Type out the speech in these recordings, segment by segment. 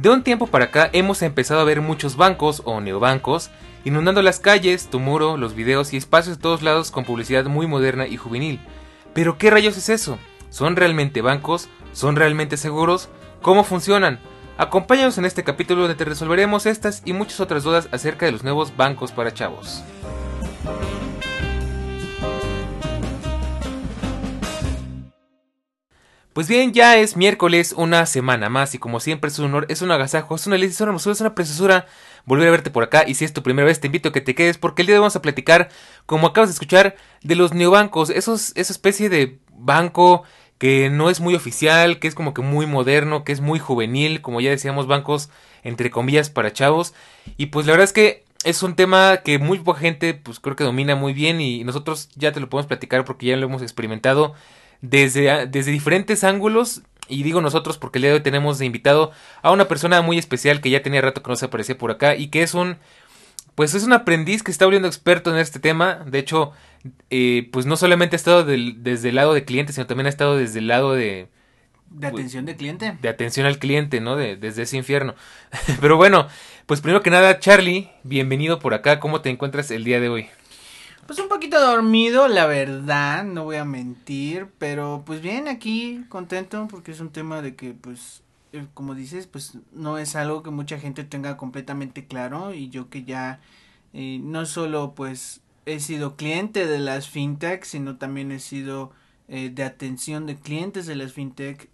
De un tiempo para acá hemos empezado a ver muchos bancos o neobancos inundando las calles, tu muro, los videos y espacios de todos lados con publicidad muy moderna y juvenil. Pero ¿qué rayos es eso? ¿Son realmente bancos? ¿Son realmente seguros? ¿Cómo funcionan? Acompáñanos en este capítulo donde te resolveremos estas y muchas otras dudas acerca de los nuevos bancos para chavos. Pues bien, ya es miércoles, una semana más, y como siempre es un honor, es un agasajo, es una delicia, es una hermosura, es una preciosura volver a verte por acá. Y si es tu primera vez, te invito a que te quedes, porque el día de hoy vamos a platicar, como acabas de escuchar, de los neobancos, esos, esa especie de banco que no es muy oficial, que es como que muy moderno, que es muy juvenil, como ya decíamos, bancos entre comillas para chavos. Y pues la verdad es que es un tema que muy poca gente, pues creo que domina muy bien, y nosotros ya te lo podemos platicar porque ya lo hemos experimentado desde, desde diferentes ángulos. Y digo nosotros porque el día de hoy tenemos de invitado a una persona muy especial que ya tenía rato que no se aparecía por acá y que es un, pues es un aprendiz que está volviendo experto en este tema. De hecho, eh, pues no solamente ha estado desde el lado de cliente, sino también ha estado desde el lado de... De atención de cliente. De atención al cliente, ¿no? De, desde ese infierno. Pero bueno, pues primero que nada, Charlie, bienvenido por acá. ¿Cómo te encuentras el día de hoy? Pues un poquito dormido, la verdad, no voy a mentir, pero pues bien aquí, contento, porque es un tema de que pues, eh, como dices, pues no es algo que mucha gente tenga completamente claro y yo que ya eh, no solo pues he sido cliente de las fintech, sino también he sido eh, de atención de clientes de las fintech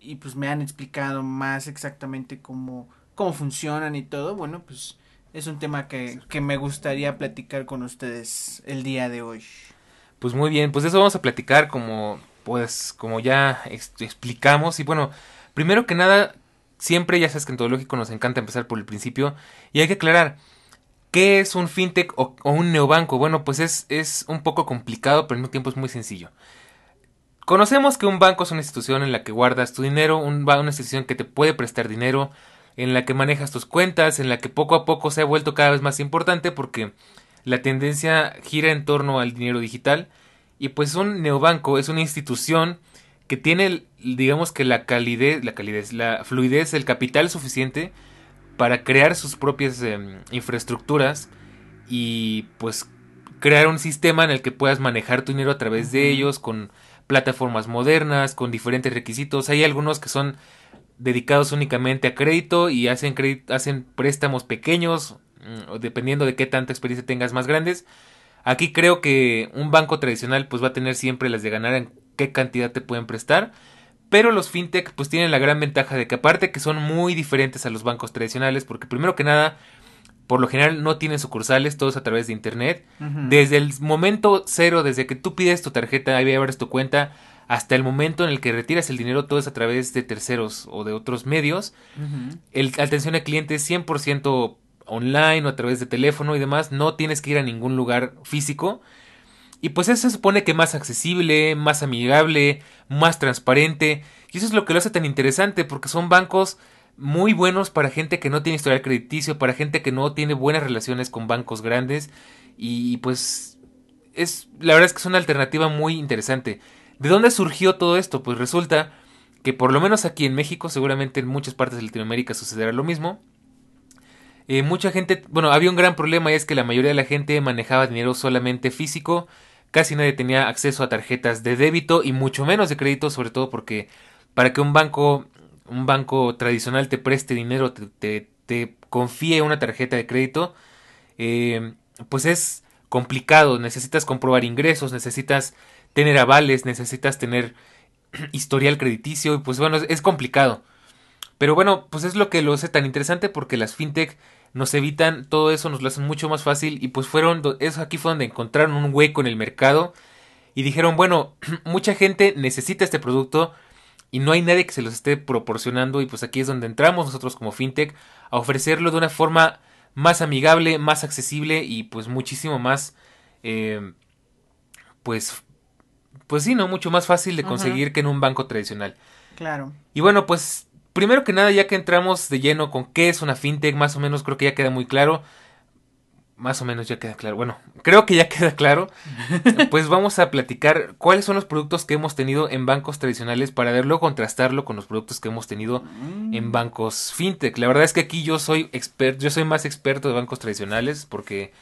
y pues me han explicado más exactamente cómo, cómo funcionan y todo, bueno, pues es un tema que, que me gustaría platicar con ustedes el día de hoy. Pues muy bien, pues eso vamos a platicar como pues como ya explicamos y bueno, primero que nada, siempre ya sabes que en todo lógico nos encanta empezar por el principio y hay que aclarar ¿Qué es un fintech o, un neobanco? Bueno, pues es, es un poco complicado, pero al mismo tiempo es muy sencillo. Conocemos que un banco es una institución en la que guardas tu dinero, un, una institución que te puede prestar dinero, en la que manejas tus cuentas, en la que poco a poco se ha vuelto cada vez más importante porque la tendencia gira en torno al dinero digital y pues un neobanco es una institución que tiene digamos que la calidez, la calidez, la fluidez, el capital suficiente para crear sus propias em, infraestructuras y pues crear un sistema en el que puedas manejar tu dinero a través de ellos con plataformas modernas, con diferentes requisitos. Hay algunos que son dedicados únicamente a crédito y hacen, hacen préstamos pequeños, mm, dependiendo de qué tanta experiencia tengas más grandes. Aquí creo que un banco tradicional pues va a tener siempre las de ganar en qué cantidad te pueden prestar. Pero los fintech pues tienen la gran ventaja de que aparte que son muy diferentes a los bancos tradicionales porque primero que nada por lo general no tienen sucursales, todos a través de internet. Desde el momento cero, desde que tú pides tu tarjeta, ahí abres tu cuenta, hasta el momento en el que retiras el dinero, todo es a través de terceros o de otros medios. el, atención al cliente es 100% online o a través de teléfono y demás. No tienes que ir a ningún lugar físico. Y pues eso se supone que más accesible, más amigable, más transparente. Y eso es lo que lo hace tan interesante porque son bancos muy buenos para gente que no tiene historial crediticio, para gente que no tiene buenas relaciones con bancos grandes. Y pues es la verdad es que es una alternativa muy interesante. ¿De dónde surgió todo esto? Pues resulta que por lo menos aquí en México, seguramente en muchas partes de Latinoamérica sucederá lo mismo. Eh, mucha gente, bueno, había un gran problema y es que la mayoría de la gente manejaba dinero solamente físico, casi nadie tenía acceso a tarjetas de débito y mucho menos de crédito, sobre todo porque para que un banco, un banco tradicional te preste dinero, te, confíe una tarjeta de crédito, eh, pues es complicado, necesitas comprobar ingresos, necesitas tener avales, necesitas tener historial crediticio y pues bueno, es, complicado. Pero bueno, pues es lo que lo hace tan interesante porque las fintech nos evitan todo eso, nos lo hacen mucho más fácil y pues fueron, eso aquí fue donde encontraron un hueco en el mercado y dijeron, bueno, mucha gente necesita este producto y no hay nadie que se los esté proporcionando y pues aquí es donde entramos nosotros como fintech a ofrecerlo de una forma más amigable, más accesible y pues muchísimo más, eh, pues, pues sí, ¿no? Mucho más fácil de conseguir que en un banco tradicional. Claro. Y bueno, pues primero que nada, ya que entramos de lleno con qué es una fintech, más o menos creo que ya queda muy claro. Más o menos ya queda claro. Bueno, creo que ya queda claro. Pues vamos a platicar cuáles son los productos que hemos tenido en bancos tradicionales para verlo, contrastarlo con los productos que hemos tenido en Mm. bancos fintech. La verdad es que aquí yo soy experto, yo soy más experto de bancos tradicionales porque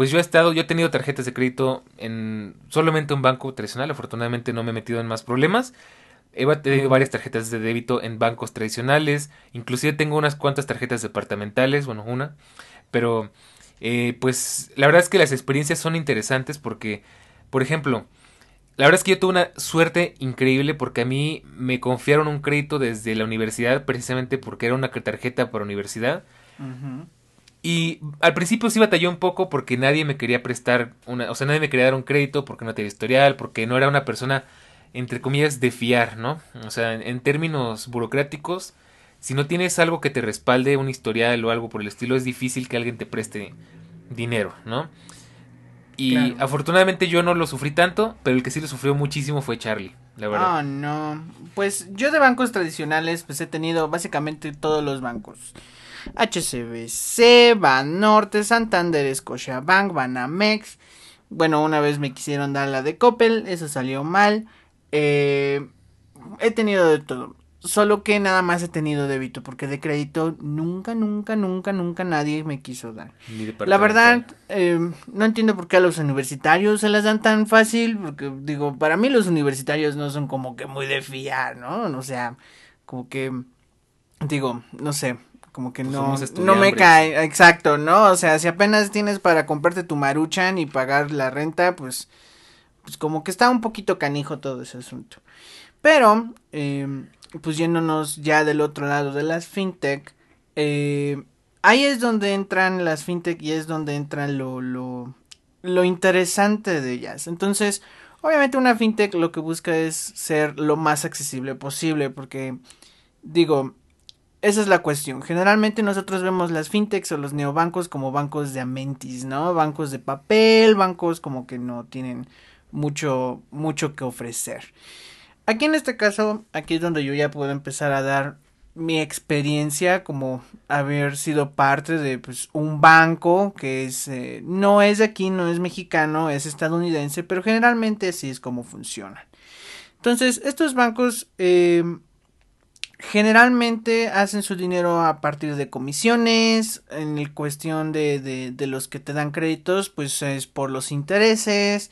pues yo he estado, yo he tenido tarjetas de crédito en solamente un banco tradicional, afortunadamente no me he metido en más problemas. He tenido varias tarjetas de débito en bancos tradicionales, inclusive tengo unas cuantas tarjetas departamentales, bueno, una, pero eh, pues la verdad es que las experiencias son interesantes porque, por ejemplo, la verdad es que yo tuve una suerte increíble porque a mí me confiaron un crédito desde la universidad precisamente porque era una tarjeta para universidad. Ujú. Y al principio sí batallé un poco porque nadie me quería prestar una, o sea, nadie me quería dar un crédito porque no tenía historial, porque no era una persona entre comillas de fiar, ¿no? O sea, en, en términos burocráticos, si no tienes algo que te respalde un historial o algo por el estilo, es difícil que alguien te preste dinero, ¿no? Y Claro. afortunadamente yo no lo sufrí tanto, pero el que sí lo sufrió muchísimo fue Charlie, la verdad. Ah, no. Pues yo de bancos tradicionales, pues he tenido básicamente todos los bancos. HCBC, Banorte, Santander, Scotiabank, Banamex. Bueno, una vez me quisieron dar la de Coppel, eso salió mal. Eh, he tenido de todo. Solo que nada más he tenido débito, porque de crédito nunca, nunca, nunca, nunca nadie me quiso dar. Ni La verdad, eh, no entiendo por qué a los universitarios se las dan tan fácil, porque digo, para mí los universitarios no son como que muy de fiar, ¿no? O sea, como que, digo, no sé, como que Pues no, no me cae, exacto, ¿no? O sea, si apenas tienes para comprarte tu maruchan y pagar la renta, pues, pues como que está un poquito canijo todo ese asunto. Pero, eh, pues yéndonos ya del otro lado de las fintech, eh, ahí es donde entran las fintech y es donde entra lo, lo, lo interesante de ellas. Entonces, obviamente una fintech lo que busca es ser lo más accesible posible porque, digo, esa es la cuestión. Generalmente nosotros vemos las fintechs o los neobancos como bancos de amentis, ¿no? Bancos de papel, bancos como que no tienen mucho, mucho que ofrecer. Aquí en este caso, aquí es donde yo ya puedo empezar a dar mi experiencia como haber sido parte de pues, un banco que es eh, no es de aquí, no es mexicano, es estadounidense, pero generalmente así es como funcionan. Entonces, estos bancos eh, generalmente hacen su dinero a partir de comisiones, en el cuestión de, de, de los que te dan créditos, pues es por los intereses,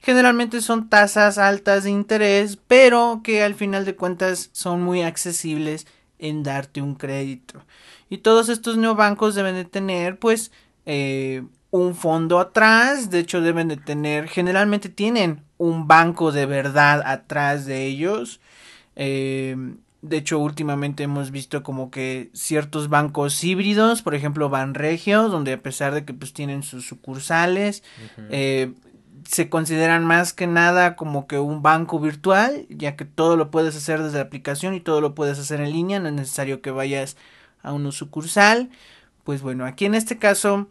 Generalmente son tasas altas de interés, pero que al final de cuentas son muy accesibles en darte un crédito. Y todos estos neobancos deben de tener pues eh, un fondo atrás, de hecho deben de tener, generalmente tienen un banco de verdad atrás de ellos. Eh, de hecho, últimamente hemos visto como que ciertos bancos híbridos, por ejemplo, Banregio, donde a pesar de que pues tienen sus sucursales, eh, se consideran más que nada como que un banco virtual, ya que todo lo puedes hacer desde la aplicación y todo lo puedes hacer en línea, no es necesario que vayas a una sucursal. Pues bueno, aquí en este caso,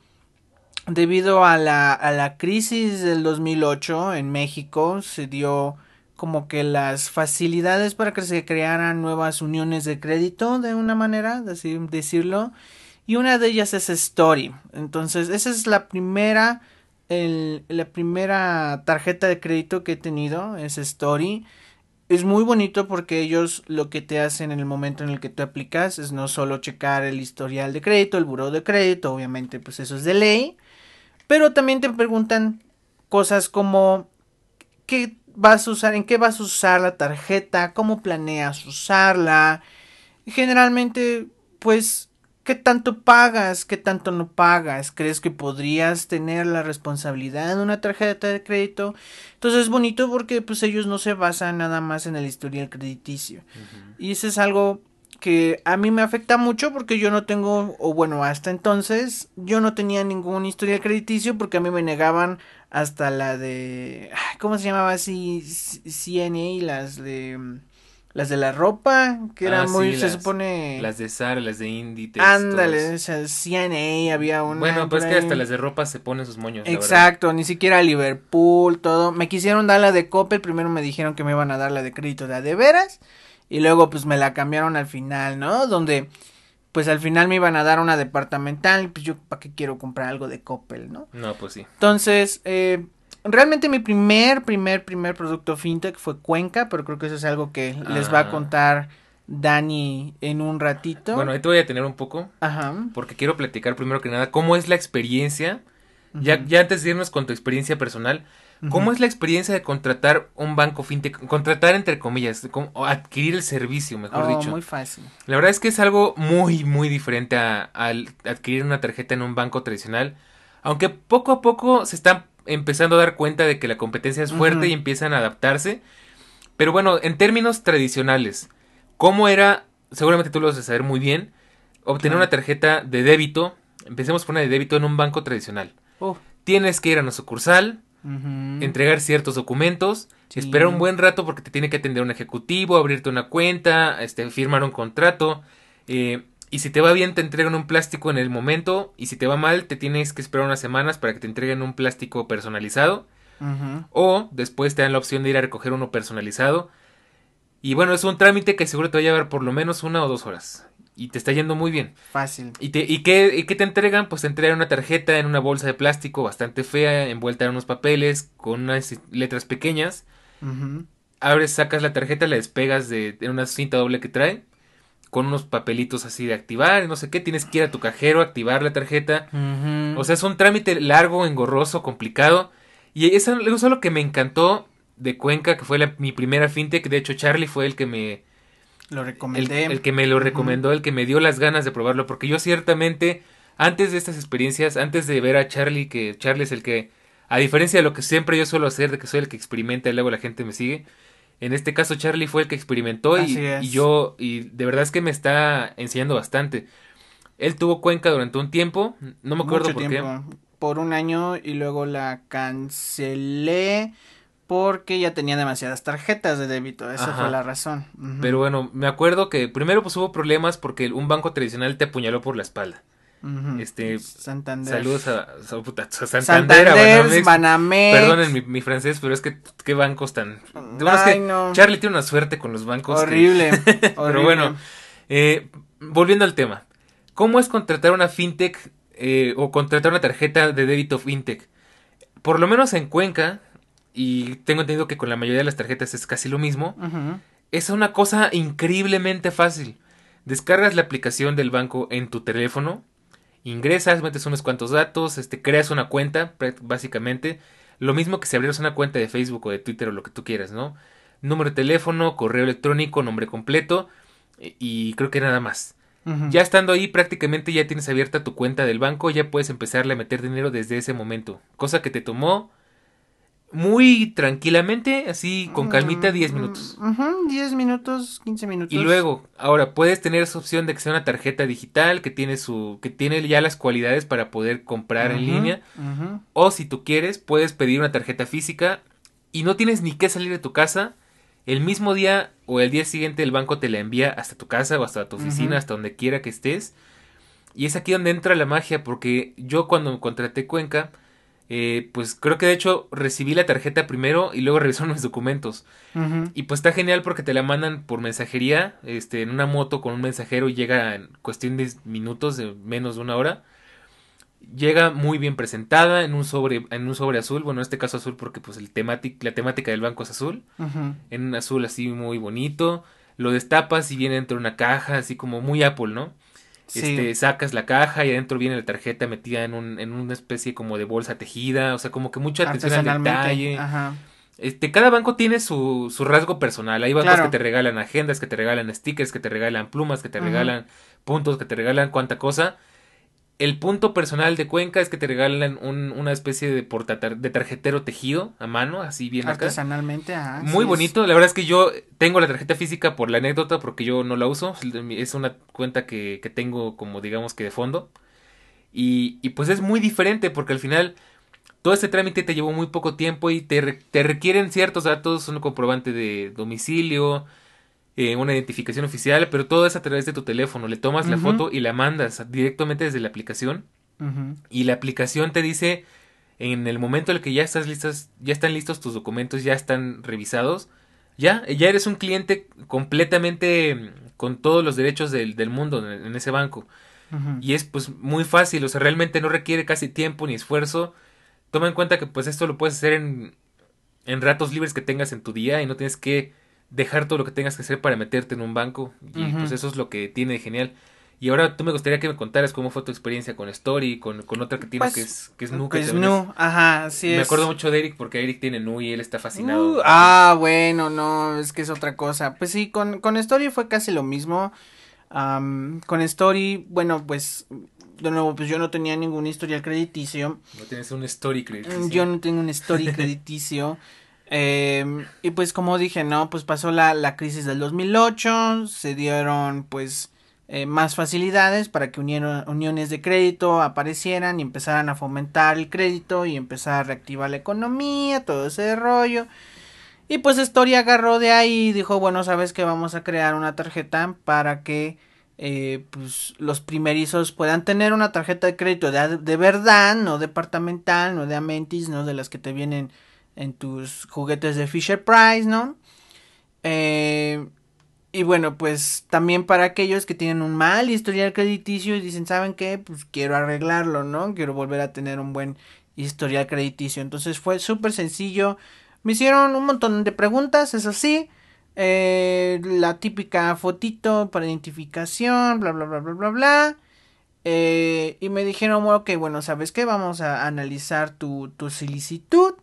debido a la, a la crisis del 2008 en México, se dio como que las facilidades para que se crearan nuevas uniones de crédito, de una manera, así decirlo, y una de ellas es Story. Entonces, esa es la primera el, la primera tarjeta de crédito que he tenido es Story. Es muy bonito porque ellos lo que te hacen en el momento en el que tú aplicas es no solo checar el historial de crédito, el buró de crédito, obviamente pues eso es de ley, pero también te preguntan cosas como qué vas a usar, en qué vas a usar la tarjeta, cómo planeas usarla. Generalmente pues ¿Qué tanto pagas? ¿Qué tanto no pagas? ¿Crees que podrías tener la responsabilidad de una tarjeta de crédito? Entonces es bonito porque pues ellos no se basan nada más en el historial crediticio. Y eso es algo que a mí me afecta mucho porque yo no tengo, o bueno, hasta entonces yo no tenía ningún historial crediticio porque a mí me negaban hasta la de, ¿cómo se llamaba así? CNA, las de las de la ropa, que era ah, muy, se supone... Las de Zara, las de Inditex. Ándale, esas CNA, había una... Bueno, pues que hasta las de ropa se ponen sus moños. Exacto, ni siquiera Liverpool, todo. Me quisieron dar la de Coppel, primero me dijeron que me iban a dar la de crédito de de veras, y luego pues me la cambiaron al final, ¿no? Donde pues al final me iban a dar una departamental, pues yo para qué quiero comprar algo de Coppel, ¿no? No, pues sí. Entonces, eh, realmente mi primer, primer, primer producto fintech fue Cuenca, pero creo que eso es algo que les va a ah. contar Dani en un ratito. Bueno, ahí te voy a tener un poco. Ajá. Porque quiero platicar primero que nada cómo es la experiencia. ya, ya antes de irnos con tu experiencia personal, ¿cómo es la experiencia de contratar un banco fintech? Contratar entre comillas, o adquirir el servicio, mejor oh, dicho. Muy fácil. La verdad es que es algo muy, muy diferente a, adquirir una tarjeta en un banco tradicional. Aunque poco a poco se están empezando a dar cuenta de que la competencia es fuerte y empiezan a adaptarse. Pero bueno, en términos tradicionales, ¿cómo era? Seguramente tú lo vas a saber muy bien. Obtener una tarjeta de débito. Empecemos por una de débito en un banco tradicional. Oh. Tienes que ir a una sucursal, entregar ciertos documentos, esperar un buen rato porque te tiene que atender un ejecutivo, abrirte una cuenta, este, firmar un contrato. Eh, y si te va bien, te entregan un plástico en el momento. Y si te va mal, te tienes que esperar unas semanas para que te entreguen un plástico personalizado. O después te dan la opción de ir a recoger uno personalizado. Y bueno, es un trámite que seguro te va a llevar por lo menos una o dos horas. Y te está yendo muy bien. Fácil. ¿Y, te, y, qué, te entregan? Pues te entregan una tarjeta en una bolsa de plástico bastante fea, envuelta en unos papeles, con unas letras pequeñas. Abres, sacas la tarjeta, la despegas de, de una cinta doble que trae con unos papelitos así de activar, no sé qué, tienes que ir a tu cajero, activar la tarjeta. O sea, es un trámite largo, engorroso, complicado. Y eso, es lo que me encantó de Cuenca, que fue mi primera fintech. De hecho, Charlie fue el que me... Lo recomendé. El, que me lo recomendó, el que me dio las ganas de probarlo. Porque yo ciertamente, antes de estas experiencias, antes de ver a Charlie, que Charlie es el que, a diferencia de lo que siempre yo suelo hacer, de que soy el que experimenta y luego la gente me sigue, en este caso Charlie fue el que experimentó y, yo, y de verdad es que me está enseñando bastante. Él tuvo Cuenca durante un tiempo, no me acuerdo por qué. Por un año y luego la cancelé porque ya tenía demasiadas tarjetas de débito, esa fue la razón. Pero bueno, me acuerdo que primero pues hubo problemas porque un banco tradicional te apuñaló por la espalda. Este Santander. Saludos a, Santander, Perdonen mi, francés, pero es que qué bancos tan. Charlie tiene una suerte con los bancos. Horrible. pero bueno, eh, volviendo al tema. ¿Cómo es contratar una fintech eh, o contratar una tarjeta de débito fintech? Por lo menos en Cuenca, y tengo entendido que con la mayoría de las tarjetas es casi lo mismo, es una cosa increíblemente fácil. Descargas la aplicación del banco en tu teléfono, ingresas, metes unos cuantos datos, este, creas una cuenta, básicamente. Lo mismo que si abrieras una cuenta de Facebook o de Twitter o lo que tú quieras, ¿no? Número de teléfono, correo electrónico, nombre completo y creo que nada más. Ya estando ahí prácticamente ya tienes abierta tu cuenta del banco, ya puedes empezarle a meter dinero desde ese momento. Cosa que te tomó muy tranquilamente, así con calmita, 10 minutos. 10 minutos, 15 minutos. Y luego, ahora puedes tener esa opción de que sea una tarjeta digital que tiene su que tiene ya las cualidades para poder comprar en línea. O si tú quieres, puedes pedir una tarjeta física y no tienes ni que salir de tu casa. El mismo día o el día siguiente el banco te la envía hasta tu casa o hasta tu oficina, hasta donde quiera que estés. Y es aquí donde entra la magia porque yo cuando contraté Cuenca, eh, pues creo que de hecho recibí la tarjeta primero y luego revisaron mis documentos. Y pues está genial porque te la mandan por mensajería, este, en una moto con un mensajero y llega en cuestión de minutos, de menos de una hora. Llega muy bien presentada en un sobre, en un sobre azul, bueno, en este caso azul porque pues el la temática del banco es azul, en un azul así muy bonito. Lo destapas y viene dentro de una caja, así como muy Apple, ¿no? Este, sacas la caja y adentro viene la tarjeta metida en, un, en una especie como de bolsa tejida, o sea, como que mucha atención al detalle. Este, cada banco tiene su, su rasgo personal. Hay bancos que te regalan agendas, que te regalan stickers, que te regalan plumas, que te regalan puntos que te regalan cuánta cosa. El punto personal de Cuenca es que te regalan un, una especie de, de tarjetero tejido a mano, así bien Artesanalmente, acá. Muy bonito. La verdad es que yo tengo la tarjeta física por la anécdota, porque yo no la uso. Es una cuenta que, que tengo como digamos que de fondo. Y, y, pues es muy diferente porque al final todo este trámite te llevó muy poco tiempo y te, te requieren ciertos datos, un comprobante de domicilio, eh, una identificación oficial, pero todo es a través de tu teléfono. Le tomas la foto y la mandas directamente desde la aplicación. Y la aplicación te dice en el momento en el que ya estás listas, ya están listos tus documentos, ya están revisados, ya, ya eres un cliente completamente mm, con todos los derechos del, del mundo en, ese banco. Y es pues muy fácil, o sea, realmente no requiere casi tiempo ni esfuerzo. Toma en cuenta que pues esto lo puedes hacer en, en ratos libres que tengas en tu día y no tienes que dejar todo lo que tengas que hacer para meterte en un banco. Y pues eso es lo que tiene de genial. Y ahora tú me gustaría que me contaras cómo fue tu experiencia con Story, con, con otra que tienes pues, que es, que es Nu. Que Nu, ajá, sí Me acuerdo mucho de Eric porque Eric tiene Nu y él está fascinado. Uh, ah, bueno, no, es que es otra cosa. Pues sí, con, con Story fue casi lo mismo. con Story, bueno, pues de nuevo, pues yo no tenía ningún historial crediticio. No tienes un story crediticio. Yo no tengo un story crediticio. Eh, y pues como dije, ¿no? Pues pasó la, la crisis del 2008, se dieron pues eh, más facilidades para que unieron, uniones de crédito aparecieran y empezaran a fomentar el crédito y empezar a reactivar la economía, todo ese rollo. Y pues Story agarró de ahí y dijo, bueno, sabes que vamos a crear una tarjeta para que eh, pues los primerizos puedan tener una tarjeta de crédito de, de verdad, no departamental, no de Amentis, no de las que te vienen en tus juguetes de Fisher Price, ¿no? Eh, y bueno, pues también para aquellos que tienen un mal historial crediticio y dicen, ¿saben qué? Pues quiero arreglarlo, ¿no? Quiero volver a tener un buen historial crediticio. Entonces fue súper sencillo. Me hicieron un montón de preguntas, eso sí. Eh, la típica fotito para identificación, bla, bla, bla, bla, bla, bla. Eh, y me dijeron, ok, bueno, ¿sabes qué? Vamos a analizar tu, tu solicitud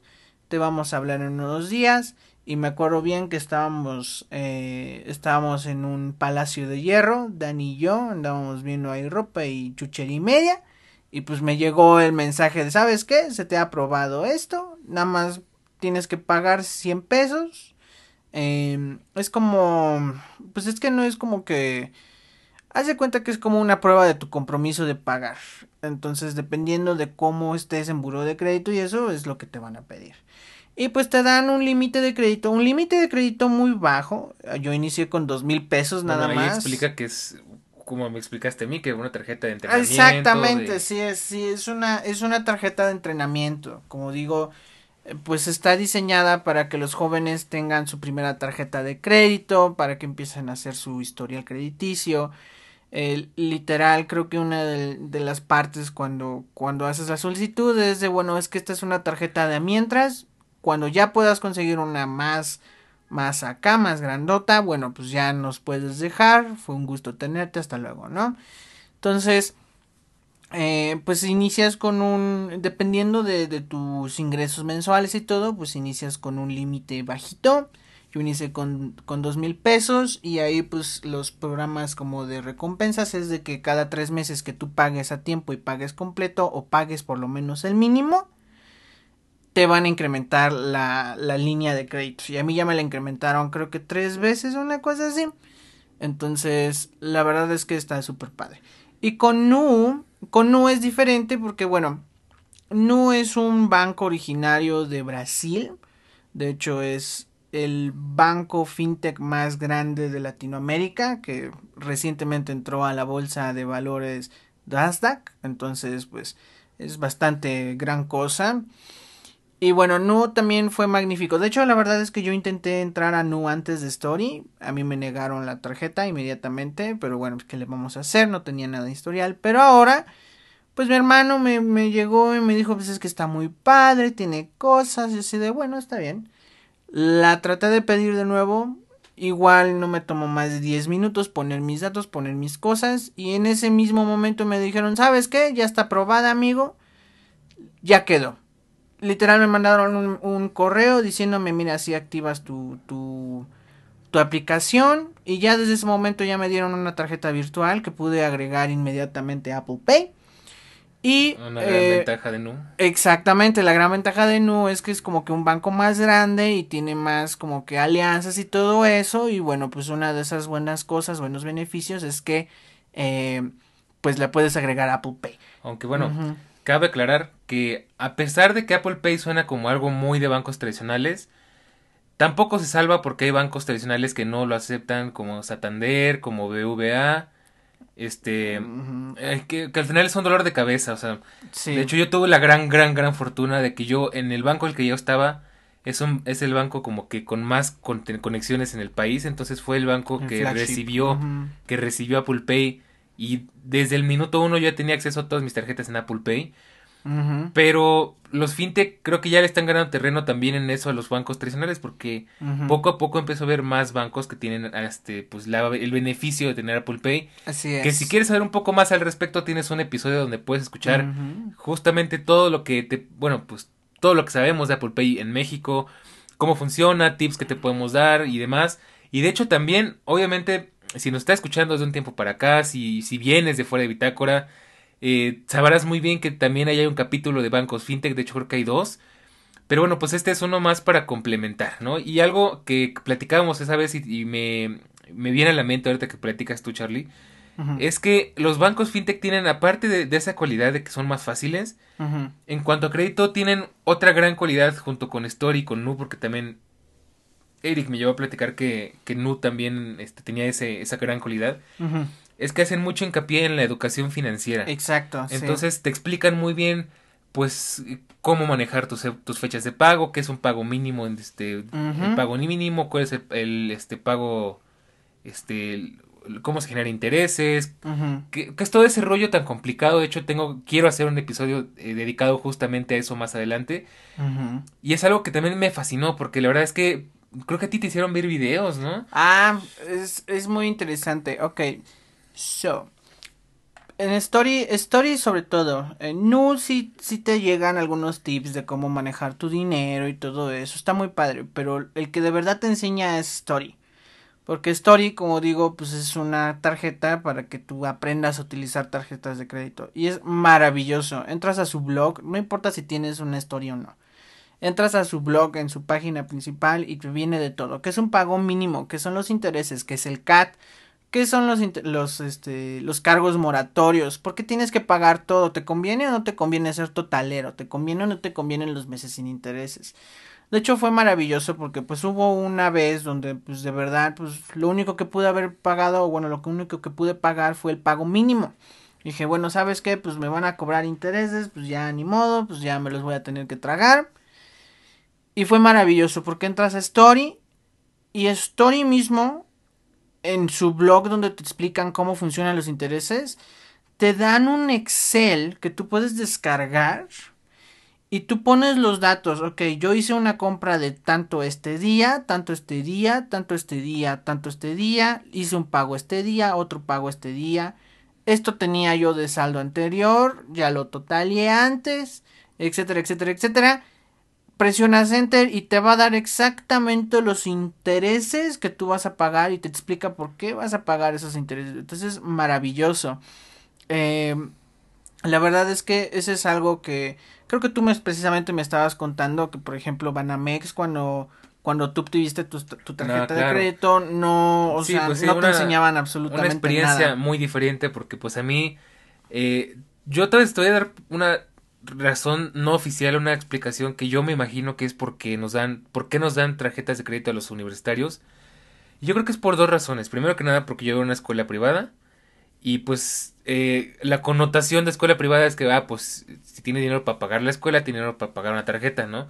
te vamos a hablar en unos días. Y me acuerdo bien que estábamos, eh, estábamos en un palacio de hierro, Dani y yo, andábamos viendo ahí ropa y chuchería y media. Y pues me llegó el mensaje de, ¿sabes qué? Se te ha aprobado esto, nada más tienes que pagar 100 pesos. Em, es como, pues es que no es como que, haz de cuenta que es como una prueba de tu compromiso de pagar. Entonces, dependiendo de cómo estés en buro de crédito y eso es lo que te van a pedir. Y pues te dan un límite de crédito, un límite de crédito muy bajo. Yo inicié con dos mil pesos nada más. Ahí explica que es como me explicaste a mí, que es una tarjeta de entrenamiento. Exactamente, sí, es, sí, es una, es una tarjeta de entrenamiento. Como digo, eh, pues está diseñada para que los jóvenes tengan su primera tarjeta de crédito, para que empiecen a hacer su historial crediticio. Literal, creo que una de, de, las partes cuando, cuando haces la solicitud es de, bueno, es que esta es una tarjeta de mientras, cuando ya puedas conseguir una más, más acá, más grandota, bueno, pues ya nos puedes dejar. Fue un gusto tenerte, hasta luego, ¿no? Entonces, eh, pues inicias con un, dependiendo de, de, tus ingresos mensuales y todo, pues inicias con un límite bajito. Yo inicié con, con dos mil pesos y ahí pues los programas como de recompensas es de que cada tres meses que tú pagues a tiempo y pagues completo o pagues por lo menos el mínimo, te van a incrementar la, la línea de créditos. Y a mí ya me la incrementaron creo que tres veces, una cosa así. Entonces, la verdad es que está súper padre. Y con Nu, con Nu es diferente porque, bueno, Nu es un banco originario de Brasil. De hecho, es el banco fintech más grande de Latinoamérica que recientemente entró a la bolsa de valores Nasdaq. Entonces, pues, es bastante gran cosa. Y bueno, Nu también fue magnífico. De hecho, la verdad es que yo intenté entrar a Nu antes de Story. A mí me negaron la tarjeta inmediatamente. Pero bueno, pues, ¿qué le vamos a hacer? No tenía nada de historial. Pero ahora, pues mi hermano me, me llegó y me dijo, pues es que está muy padre, tiene cosas. Y así de, bueno, está bien. La traté de pedir de nuevo. Igual no me tomó más de 10 minutos poner mis datos, poner mis cosas. Y en ese mismo momento me dijeron, ¿sabes qué? Ya está aprobada, amigo. Ya quedó literal me mandaron un, correo diciéndome, mira, si activas tu, tu, tu aplicación y ya desde ese momento ya me dieron una tarjeta virtual que pude agregar inmediatamente a Apple Pay. Y, Una gran eh, ventaja de Nu. Exactamente, la gran ventaja de Nu es que es como que un banco más grande y tiene más como que alianzas y todo eso. Y bueno, pues una de esas buenas cosas, buenos beneficios es que eh, pues le puedes agregar a Apple Pay. Aunque bueno, cabe aclarar que a pesar de que Apple Pay suena como algo muy de bancos tradicionales, tampoco se salva porque hay bancos tradicionales que no lo aceptan, como Santander, como BVA, este, eh, que, que al final es un dolor de cabeza, o sea, Sí. de hecho yo tuve la gran, gran, gran fortuna de que yo en el banco al que yo estaba es un, es el banco como que con más con- conexiones en el país, entonces fue el banco El que flagship. recibió que recibió Apple Pay y desde el minuto uno yo ya tenía acceso a todas mis tarjetas en Apple Pay. Pero los fintech creo que ya le están ganando terreno también en eso a los bancos tradicionales porque poco a poco empezó a ver más bancos que tienen este pues la- el beneficio de tener Apple Pay. Así es. Que si quieres saber un poco más al respecto tienes un episodio donde puedes escuchar justamente todo lo que te bueno pues todo lo que sabemos de Apple Pay en México, cómo funciona, tips que te podemos dar y demás. Y de hecho también, obviamente, si nos está escuchando desde un tiempo para acá, si, si vienes de fuera de Bitácora, eh, sabrás muy bien que también hay un capítulo de bancos fintech, de hecho creo que hay dos. Pero bueno, pues este es uno más para complementar, ¿no? Y algo que platicábamos esa vez y, y me, me viene a la mente ahorita que platicas tú, Charlie, es que los bancos fintech tienen, aparte de, de esa cualidad de que son más fáciles, en cuanto a crédito, tienen otra gran cualidad junto con Story y con Nu, porque también Eric me llevó a platicar que, que Nu también este, tenía ese, esa gran cualidad. Ujú. Es que hacen mucho hincapié en la educación financiera. Exacto. sí. Entonces te explican muy bien, pues, cómo manejar tus, tus fechas de pago, qué es un pago mínimo, este, el pago ni mínimo, cuál es el, el, este pago, este, el- cómo se genera intereses, Ujú. que, que es todo ese rollo tan complicado. De hecho, tengo, quiero hacer un episodio eh, dedicado justamente a eso más adelante. Y es algo que también me fascinó, porque la verdad es que creo que a ti te hicieron ver videos, ¿no? Ah, es, es muy interesante. Ok. So. En Story, Story sobre todo, en Nu sí, te llegan algunos tips de cómo manejar tu dinero y todo eso. Está muy padre, pero el que de verdad te enseña es Story. Porque Story, como digo, pues es una tarjeta para que tú aprendas a utilizar tarjetas de crédito. Y es maravilloso. Entras a su blog, no importa si tienes una Story o no. Entras a su blog en su página principal y te viene de todo. Que es un pago mínimo, que son los intereses, que es el CAT, que son los, los, este, los cargos moratorios. Porque tienes que pagar todo. ¿Te conviene o no te conviene ser totalero? ¿Te conviene o no te convienen los meses sin intereses? De hecho fue maravilloso porque pues hubo una vez donde pues de verdad pues lo único que pude haber pagado bueno lo único que pude pagar fue el pago mínimo. Dije, bueno, ¿sabes qué? Pues me van a cobrar intereses, pues ya ni modo, pues ya me los voy a tener que tragar. Y fue maravilloso porque entras a Story y Story mismo en su blog donde te explican cómo funcionan los intereses, te dan un Excel que tú puedes descargar y tú pones los datos, ok, yo hice una compra de tanto este día, tanto este día, tanto este día, tanto este día, hice un pago este día, otro pago este día, esto tenía yo de saldo anterior, ya lo totalé antes, etcétera, etcétera, etcétera. Presionas enter y te va a dar exactamente los intereses que tú vas a pagar y te explica por qué vas a pagar esos intereses. Entonces, maravilloso. Eh, la verdad es que ese es algo que creo que tú me precisamente me estabas contando que por ejemplo Banamex cuando cuando tú tuviste tu, tu tarjeta No, claro. de crédito no o Sí, sea pues sí, no te una- enseñaban Una absolutamente experiencia nada. muy diferente porque pues a mí, eh, yo te voy a dar una razón no oficial, una explicación que yo me imagino que es porque nos dan, por qué nos dan tarjetas de crédito a los universitarios. Yo creo que es por dos razones. Primero que nada porque yo era una escuela privada y pues eh, la connotación de escuela privada es que, ah, pues si tiene dinero para pagar la escuela, tiene dinero para pagar una tarjeta, ¿no?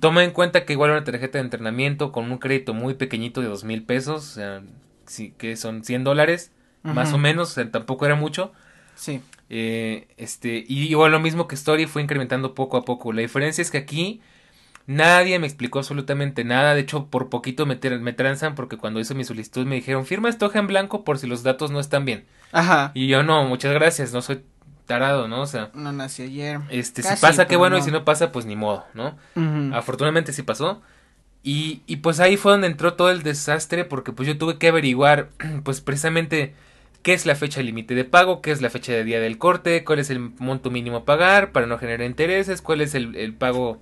Toma en cuenta que igual una tarjeta de entrenamiento con un crédito muy pequeñito de dos mil pesos, o sea, sí, que son 100 dólares, más o menos, o sea, tampoco era mucho. Sí. Eh, este, y igual lo mismo que Story fue incrementando poco a poco. La diferencia es que aquí nadie me explicó absolutamente nada. De hecho, por poquito me, me transan porque cuando hice mi solicitud me dijeron, firma esta hoja en blanco por si los datos no están bien. Ajá. Y yo, no, muchas gracias, no soy tarado, ¿no? O sea, No nací ayer. este, si pasa, qué bueno, no. y si no pasa, pues ni modo, ¿no? Afortunadamente sí pasó. Y, y pues ahí fue donde entró todo el desastre porque pues yo tuve que averiguar pues precisamente qué es la fecha límite de pago, qué es la fecha de día del corte, cuál es el monto mínimo a pagar para no generar intereses, cuál es el, el pago,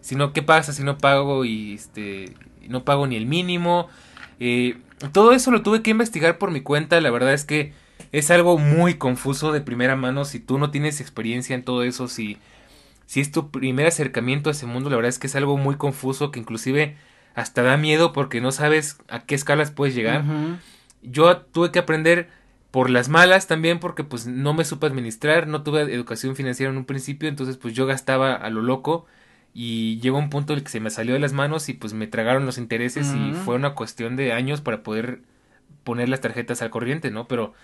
si no, qué pasa si no pago y este, no pago ni el mínimo. Eh, todo eso lo tuve que investigar por mi cuenta, la verdad es que es algo muy confuso de primera mano. Si tú no tienes experiencia en todo eso, si, si es tu primer acercamiento a ese mundo, la verdad es que es algo muy confuso que inclusive hasta da miedo porque no sabes a qué escalas puedes llegar. Yo tuve que aprender por las malas también porque pues no me supe administrar, no tuve educación financiera en un principio, entonces pues yo gastaba a lo loco y llegó un punto en el que se me salió de las manos y pues me tragaron los intereses y fue una cuestión de años para poder poner las tarjetas al corriente, ¿no? Pero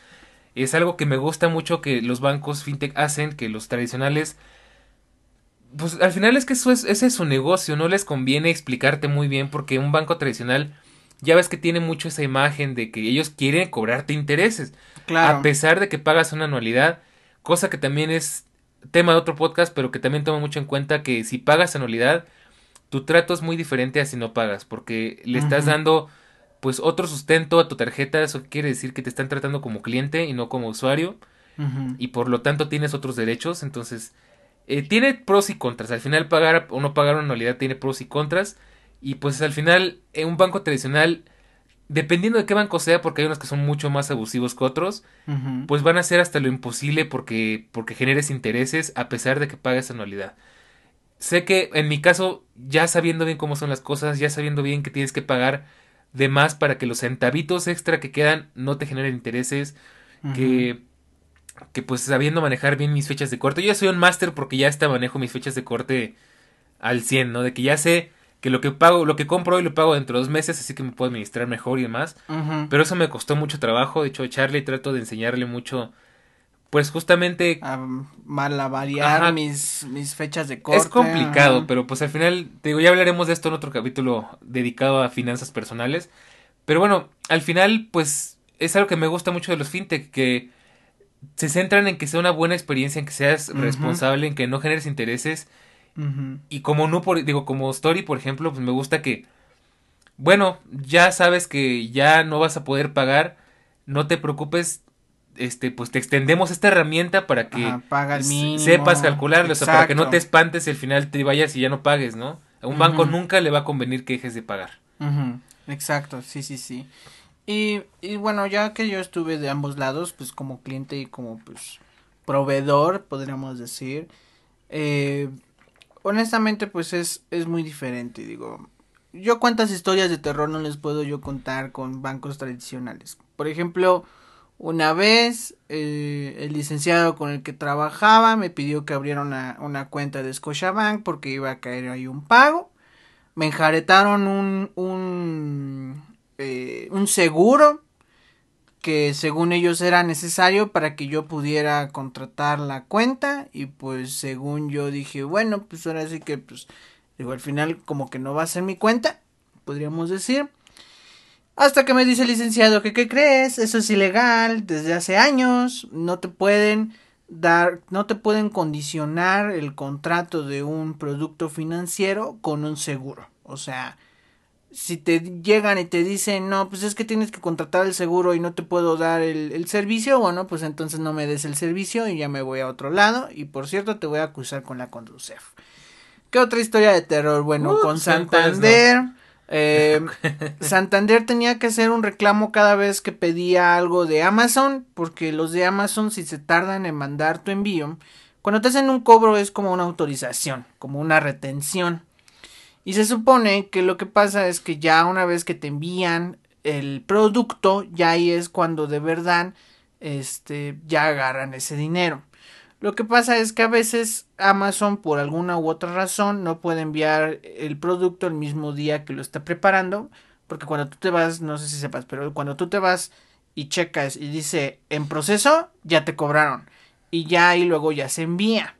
es algo que me gusta mucho que los bancos fintech hacen, que los tradicionales pues al final es que eso es, ese es su negocio, no les conviene explicarte muy bien porque un banco tradicional ya ves que tiene mucho esa imagen de que ellos quieren cobrarte intereses. Claro. A pesar de que pagas una anualidad, cosa que también es tema de otro podcast, pero que también toma mucho en cuenta que si pagas anualidad, tu trato es muy diferente a si no pagas, porque le estás dando pues otro sustento a tu tarjeta, eso quiere decir que te están tratando como cliente y no como usuario, y por lo tanto tienes otros derechos, entonces eh, tiene pros y contras, al final pagar o no pagar una anualidad tiene pros y contras, y pues al final en un banco tradicional dependiendo de qué banco sea, porque hay unos que son mucho más abusivos que otros, pues van a hacer hasta lo imposible porque, porque generes intereses a pesar de que pagues anualidad. Sé que en mi caso, ya sabiendo bien cómo son las cosas, ya sabiendo bien que tienes que pagar de más para que los centavitos extra que quedan no te generen intereses, que, que pues sabiendo manejar bien mis fechas de corte, yo ya soy un máster porque ya hasta manejo mis fechas de corte al 100, ¿no? De que ya sé que lo que pago, lo que compro hoy lo pago dentro de dos meses, así que me puedo administrar mejor y demás. Pero eso me costó mucho trabajo. De hecho, Charlie trato de enseñarle mucho, pues justamente... A malavariar mis, mis fechas de corte. Es complicado, pero pues al final, te digo, ya hablaremos de esto en otro capítulo dedicado a finanzas personales. Pero bueno, al final, pues es algo que me gusta mucho de los fintech, que se centran en que sea una buena experiencia, en que seas responsable, en que no generes intereses y como no por, digo, como story, por ejemplo, pues me gusta que, bueno, ya sabes que ya no vas a poder pagar, no te preocupes, este, pues te extendemos esta herramienta para que sepas calcularlo, o sea, para que no te espantes y al final te vayas y ya no pagues, ¿no? A un banco nunca le va a convenir que dejes de pagar. Exacto, sí, sí, sí. Y, y bueno, ya que yo estuve de ambos lados, pues como cliente y como pues proveedor, podríamos decir, eh, honestamente pues es, es muy diferente, digo. Yo cuántas historias de terror no les puedo yo contar con bancos tradicionales. Por ejemplo, una vez eh, el licenciado con el que trabajaba me pidió que abriera una, una cuenta de Scotiabank porque iba a caer ahí un pago. Me enjaretaron un, un, eh, un seguro que según ellos era necesario para que yo pudiera contratar la cuenta y pues según yo dije bueno pues ahora sí que pues digo al final como que no va a ser mi cuenta podríamos decir. Hasta que me dice el licenciado que qué crees eso es ilegal desde hace años. No te pueden dar no te pueden condicionar el contrato de un producto financiero con un seguro o sea si te llegan y te dicen, no, pues es que tienes que contratar el seguro y no te puedo dar el, servicio, bueno, pues entonces no me des el servicio y ya me voy a otro lado. Y por cierto, te voy a acusar con la Conducef. ¿Qué otra historia de terror? Bueno, con Santander. Eh, Santander tenía que hacer un reclamo cada vez que pedía algo de Amazon, porque los de Amazon, si se tardan en mandar tu envío, cuando te hacen un cobro es como una autorización, como una retención. Y se supone que lo que pasa es que ya una vez que te envían el producto, ya ahí es cuando de verdad este ya agarran ese dinero. Lo que pasa es que a veces Amazon por alguna u otra razón no puede enviar el producto el mismo día que lo está preparando, porque cuando tú te vas, no sé si sepas, pero cuando tú te vas y checas y dice en proceso, ya te cobraron y ya ahí luego ya se envía.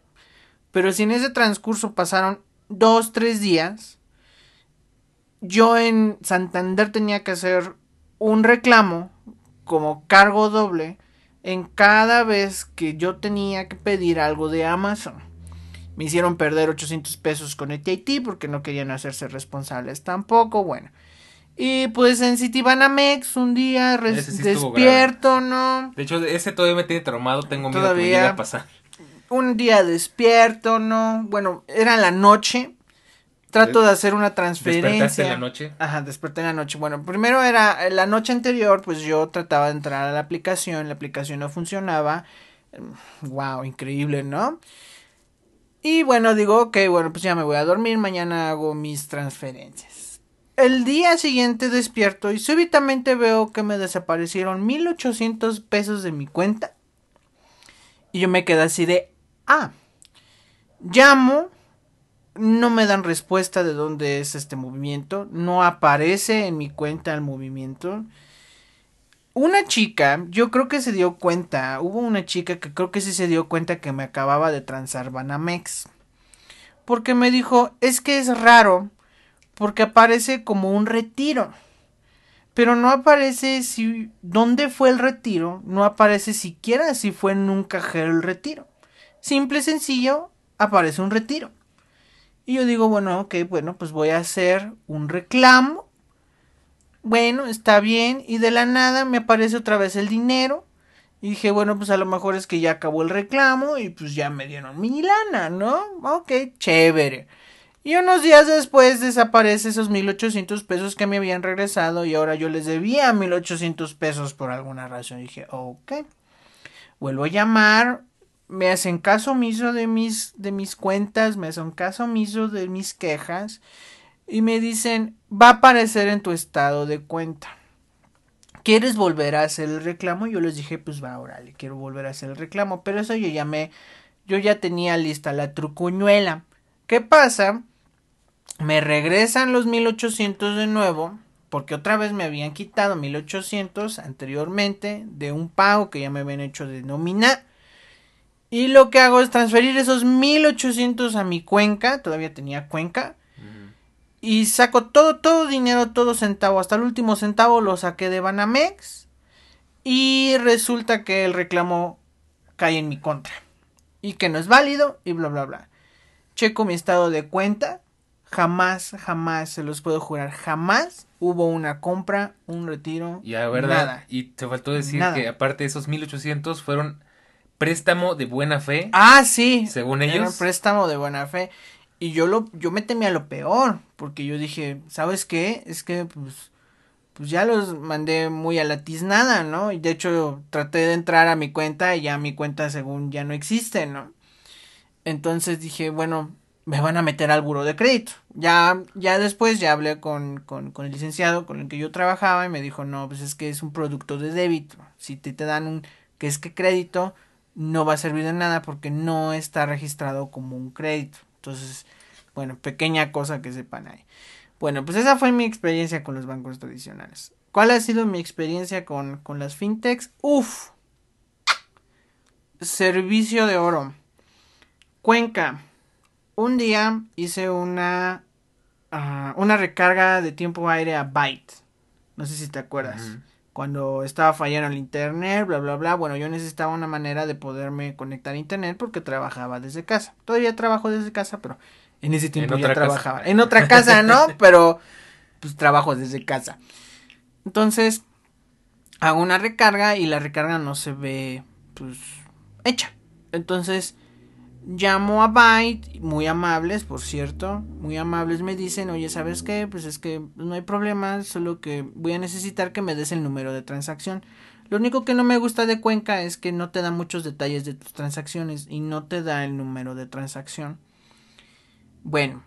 Pero si en ese transcurso pasaron dos, tres días, yo en Santander tenía que hacer un reclamo como cargo doble en cada vez que yo tenía que pedir algo de Amazon. Me hicieron perder 800 pesos con AT&T porque no querían hacerse responsables tampoco. Bueno. Y pues en Citibanamex un día despierto, ¿no? De hecho, ese todavía me tiene traumado, tengo miedo todavía, que a pasar. Un día despierto, ¿no? Bueno, era la noche. Trato de hacer una transferencia. ¿Despertaste en la noche? Ajá, desperté en la noche. Bueno, primero era la noche anterior, pues yo trataba de entrar a la aplicación, la aplicación no funcionaba. Wow, increíble, ¿no? Y bueno, digo, ok, bueno, pues ya me voy a dormir, mañana hago mis transferencias. El día siguiente despierto y súbitamente veo que me desaparecieron 1800 pesos de mi cuenta. Y yo me quedé así de, ah, llamo no me dan respuesta de dónde es este movimiento, no aparece en mi cuenta el movimiento. Una chica, yo creo que se dio cuenta, hubo una chica que creo que sí se dio cuenta que me acababa de transar Banamex. Porque me dijo, es que es raro, porque aparece como un retiro. Pero no aparece si dónde fue el retiro, no aparece siquiera si fue en un cajero el retiro. Simple y sencillo, aparece un retiro. Y yo digo, bueno, ok, bueno, pues voy a hacer un reclamo. Bueno, está bien. Y de la nada me aparece otra vez el dinero. Y dije, bueno, pues a lo mejor es que ya acabó el reclamo y pues ya me dieron mi lana, ¿no? Ok, chévere. Y unos días después desaparece esos 1800 pesos que me habían regresado y ahora yo les debía 1800 pesos por alguna razón. Y dije, ok. Vuelvo a llamar, me hacen caso omiso de mis, de mis cuentas, me hacen caso omiso de mis quejas y me dicen, va a aparecer en tu estado de cuenta. ¿Quieres volver a hacer el reclamo? Yo les dije, pues va, órale, quiero volver a hacer el reclamo. Pero eso yo ya me, yo ya tenía lista la trucuñuela. ¿Qué pasa? Me regresan los 1800 de nuevo, porque otra vez me habían quitado 1800 anteriormente de un pago que ya me habían hecho de nómina y lo que hago es transferir esos 1800 a mi cuenca, todavía tenía cuenca. Y saco todo, todo dinero, todo centavo, hasta el último centavo lo saqué de Banamex. Y resulta que el reclamo cae en mi contra. Y que no es válido y bla, bla, bla. Checo mi estado de cuenta. Jamás, jamás, se los puedo jurar, jamás hubo una compra, un retiro. Ya, ¿verdad? Nada. Y te faltó decir que aparte de esos 1800 fueron préstamo de buena fe. Ah, sí. Según ellos. Era un préstamo de buena fe. Y yo lo, yo me temía lo peor, porque yo dije, ¿sabes qué? Es que pues, pues ya los mandé muy a la tiznada, ¿no? Y de hecho traté de entrar a mi cuenta y ya mi cuenta según ya no existe, ¿no? Entonces dije, bueno, me van a meter al buro de crédito. Ya, ya después ya hablé con, con, con el licenciado con el que yo trabajaba y me dijo, no, pues es que es un producto de débito. Si te, te dan un, que es que crédito, no va a servir de nada porque no está registrado como un crédito. Entonces, bueno, pequeña cosa que sepan ahí. Bueno, pues esa fue mi experiencia con los bancos tradicionales. ¿Cuál ha sido mi experiencia con, con las fintechs? Uf. Servicio de oro. Cuenca. Un día hice una, ah, una recarga de tiempo aire a Byte. No sé si te acuerdas cuando estaba fallando el internet, bla, bla, bla. Bueno, yo necesitaba una manera de poderme conectar a internet porque trabajaba desde casa. Todavía trabajo desde casa, pero en ese tiempo ya trabajaba. En otra casa, ¿no? pero pues trabajo desde casa. Entonces, hago una recarga y la recarga no se ve, pues, hecha. Entonces, Llamo a Byte, muy amables, por cierto, muy amables me dicen, oye, ¿sabes qué? Pues es que no hay problema, solo que voy a necesitar que me des el número de transacción. Lo único que no me gusta de Cuenca es que no te da muchos detalles de tus transacciones y no te da el número de transacción. Bueno,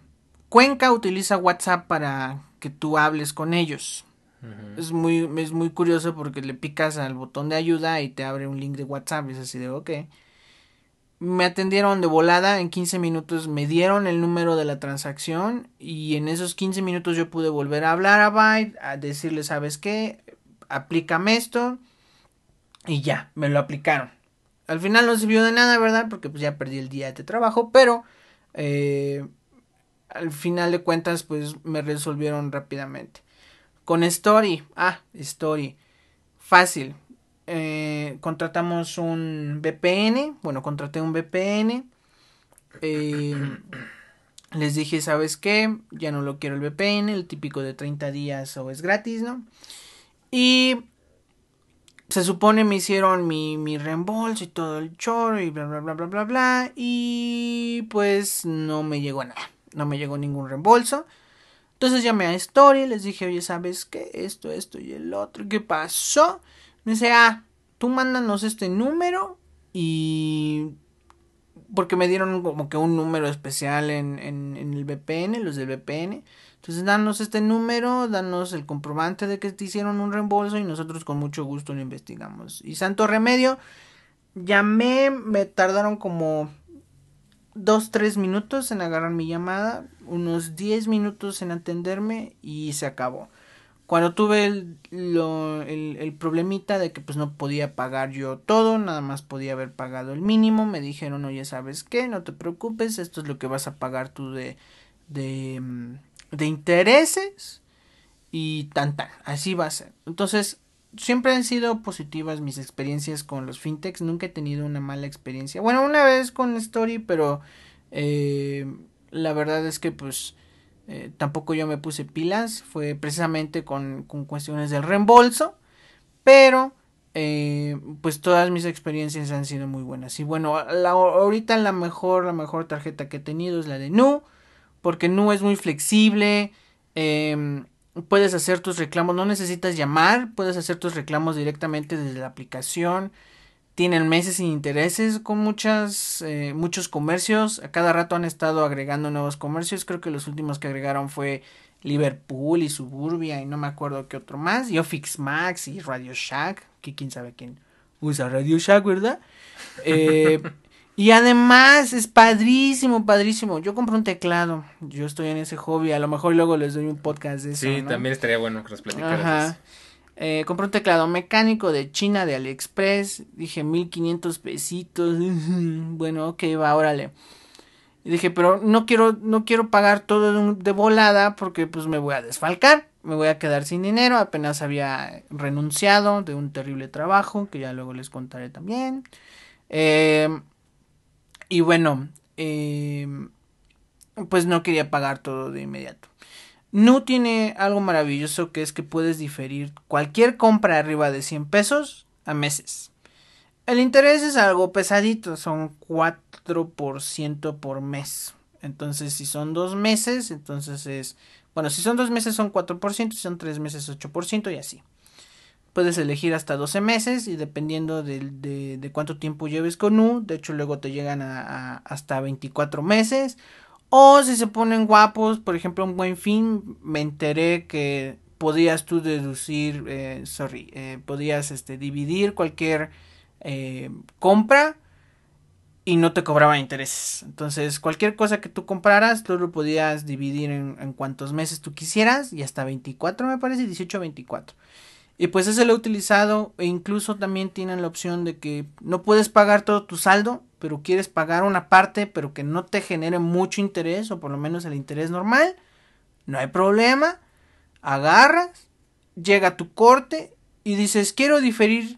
Cuenca utiliza WhatsApp para que tú hables con ellos. Es muy, es muy curioso porque le picas al botón de ayuda y te abre un link de WhatsApp. Es así de, ok me atendieron de volada, en 15 minutos me dieron el número de la transacción y en esos 15 minutos yo pude volver a hablar a Byte, a decirle, ¿sabes qué? Aplícame esto y ya, me lo aplicaron. Al final no sirvió de nada, ¿verdad? Porque pues ya perdí el día de trabajo, pero eh, al final de cuentas pues me resolvieron rápidamente. Con Story, ah, Story, fácil, eh, contratamos un VPN, bueno, contraté un VPN eh, les dije, ¿sabes qué? Ya no lo quiero el VPN, el típico de 30 días o es gratis, ¿no? Y se supone me hicieron mi, mi reembolso y todo el choro y bla, bla, bla, bla, bla, bla. Y pues no me llegó nada. No me llegó ningún reembolso. Entonces llamé a Story, les dije, oye, ¿sabes qué? Esto, esto y el otro. ¿Qué pasó? Dice, ah, tú mándanos este número y porque me dieron como que un número especial en, en, en, el VPN, los del VPN. Entonces, danos este número, danos el comprobante de que te hicieron un reembolso y nosotros con mucho gusto lo investigamos. Y santo remedio, llamé, me tardaron como dos, tres minutos en agarrar mi llamada, unos 10 minutos en atenderme y se acabó. Cuando tuve el, lo, el, el, problemita de que pues no podía pagar yo todo, nada más podía haber pagado el mínimo, me dijeron, oye, ¿sabes qué? No te preocupes, esto es lo que vas a pagar tú de, de, mm, de intereses y tan tan, así va a ser. Entonces, siempre han sido positivas mis experiencias con los fintechs, nunca he tenido una mala experiencia. Bueno, una vez con Story, pero eh, la verdad es que pues eh, tampoco yo me puse pilas, fue precisamente con, con cuestiones del reembolso, pero eh, pues todas mis experiencias han sido muy buenas. Y bueno, la, ahorita la mejor, la mejor tarjeta que he tenido es la de Nu, porque Nu es muy flexible, eh, puedes hacer tus reclamos, no necesitas llamar, puedes hacer tus reclamos directamente desde la aplicación tienen meses sin intereses con muchas eh, muchos comercios. A cada rato han estado agregando nuevos comercios. Creo que los últimos que agregaron fue Liverpool y Suburbia y no me acuerdo qué otro más. Y Ofix Max y Radio Shack que quién sabe quién usa Radio Shack verdad eh, y además es padrísimo padrísimo. Yo compré un teclado. Yo estoy en ese hobby. A lo mejor luego les doy un podcast de eso sí ¿no? también estaría bueno que nos platicaras. Eh, compré un teclado mecánico de China, de AliExpress. Dije, 1500 pesitos. bueno, ok, va, órale. Dije, pero no quiero, no quiero pagar todo de, volada porque pues me voy a desfalcar. Me voy a quedar sin dinero. Apenas había renunciado de un terrible trabajo que ya luego les contaré también. Eh, y bueno, eh, pues no quería pagar todo de inmediato. Nu tiene algo maravilloso que es que puedes diferir cualquier compra arriba de 100 pesos a meses. El interés es algo pesadito, son 4% por mes. Entonces, si son dos meses, entonces es. Bueno, si son dos meses son 4%, si son tres meses 8% y así. Puedes elegir hasta 12 meses y dependiendo de, de, cuánto tiempo lleves con Nu, de hecho luego te llegan a hasta 24 meses o si se ponen guapos, por ejemplo, un buen fin, me enteré que podías tú deducir, eh, sorry, eh, podías este, dividir cualquier eh, compra y no te cobraba intereses. Entonces, cualquier cosa que tú compraras, tú lo podías dividir en, en cuantos meses tú quisieras y hasta 24 me parece, 18 a 24. Y pues ese lo he utilizado e incluso también tienen la opción de que no puedes pagar todo tu saldo, pero quieres pagar una parte, pero que no te genere mucho interés o por lo menos el interés normal. No hay problema. Agarras, llega tu corte y dices, quiero diferir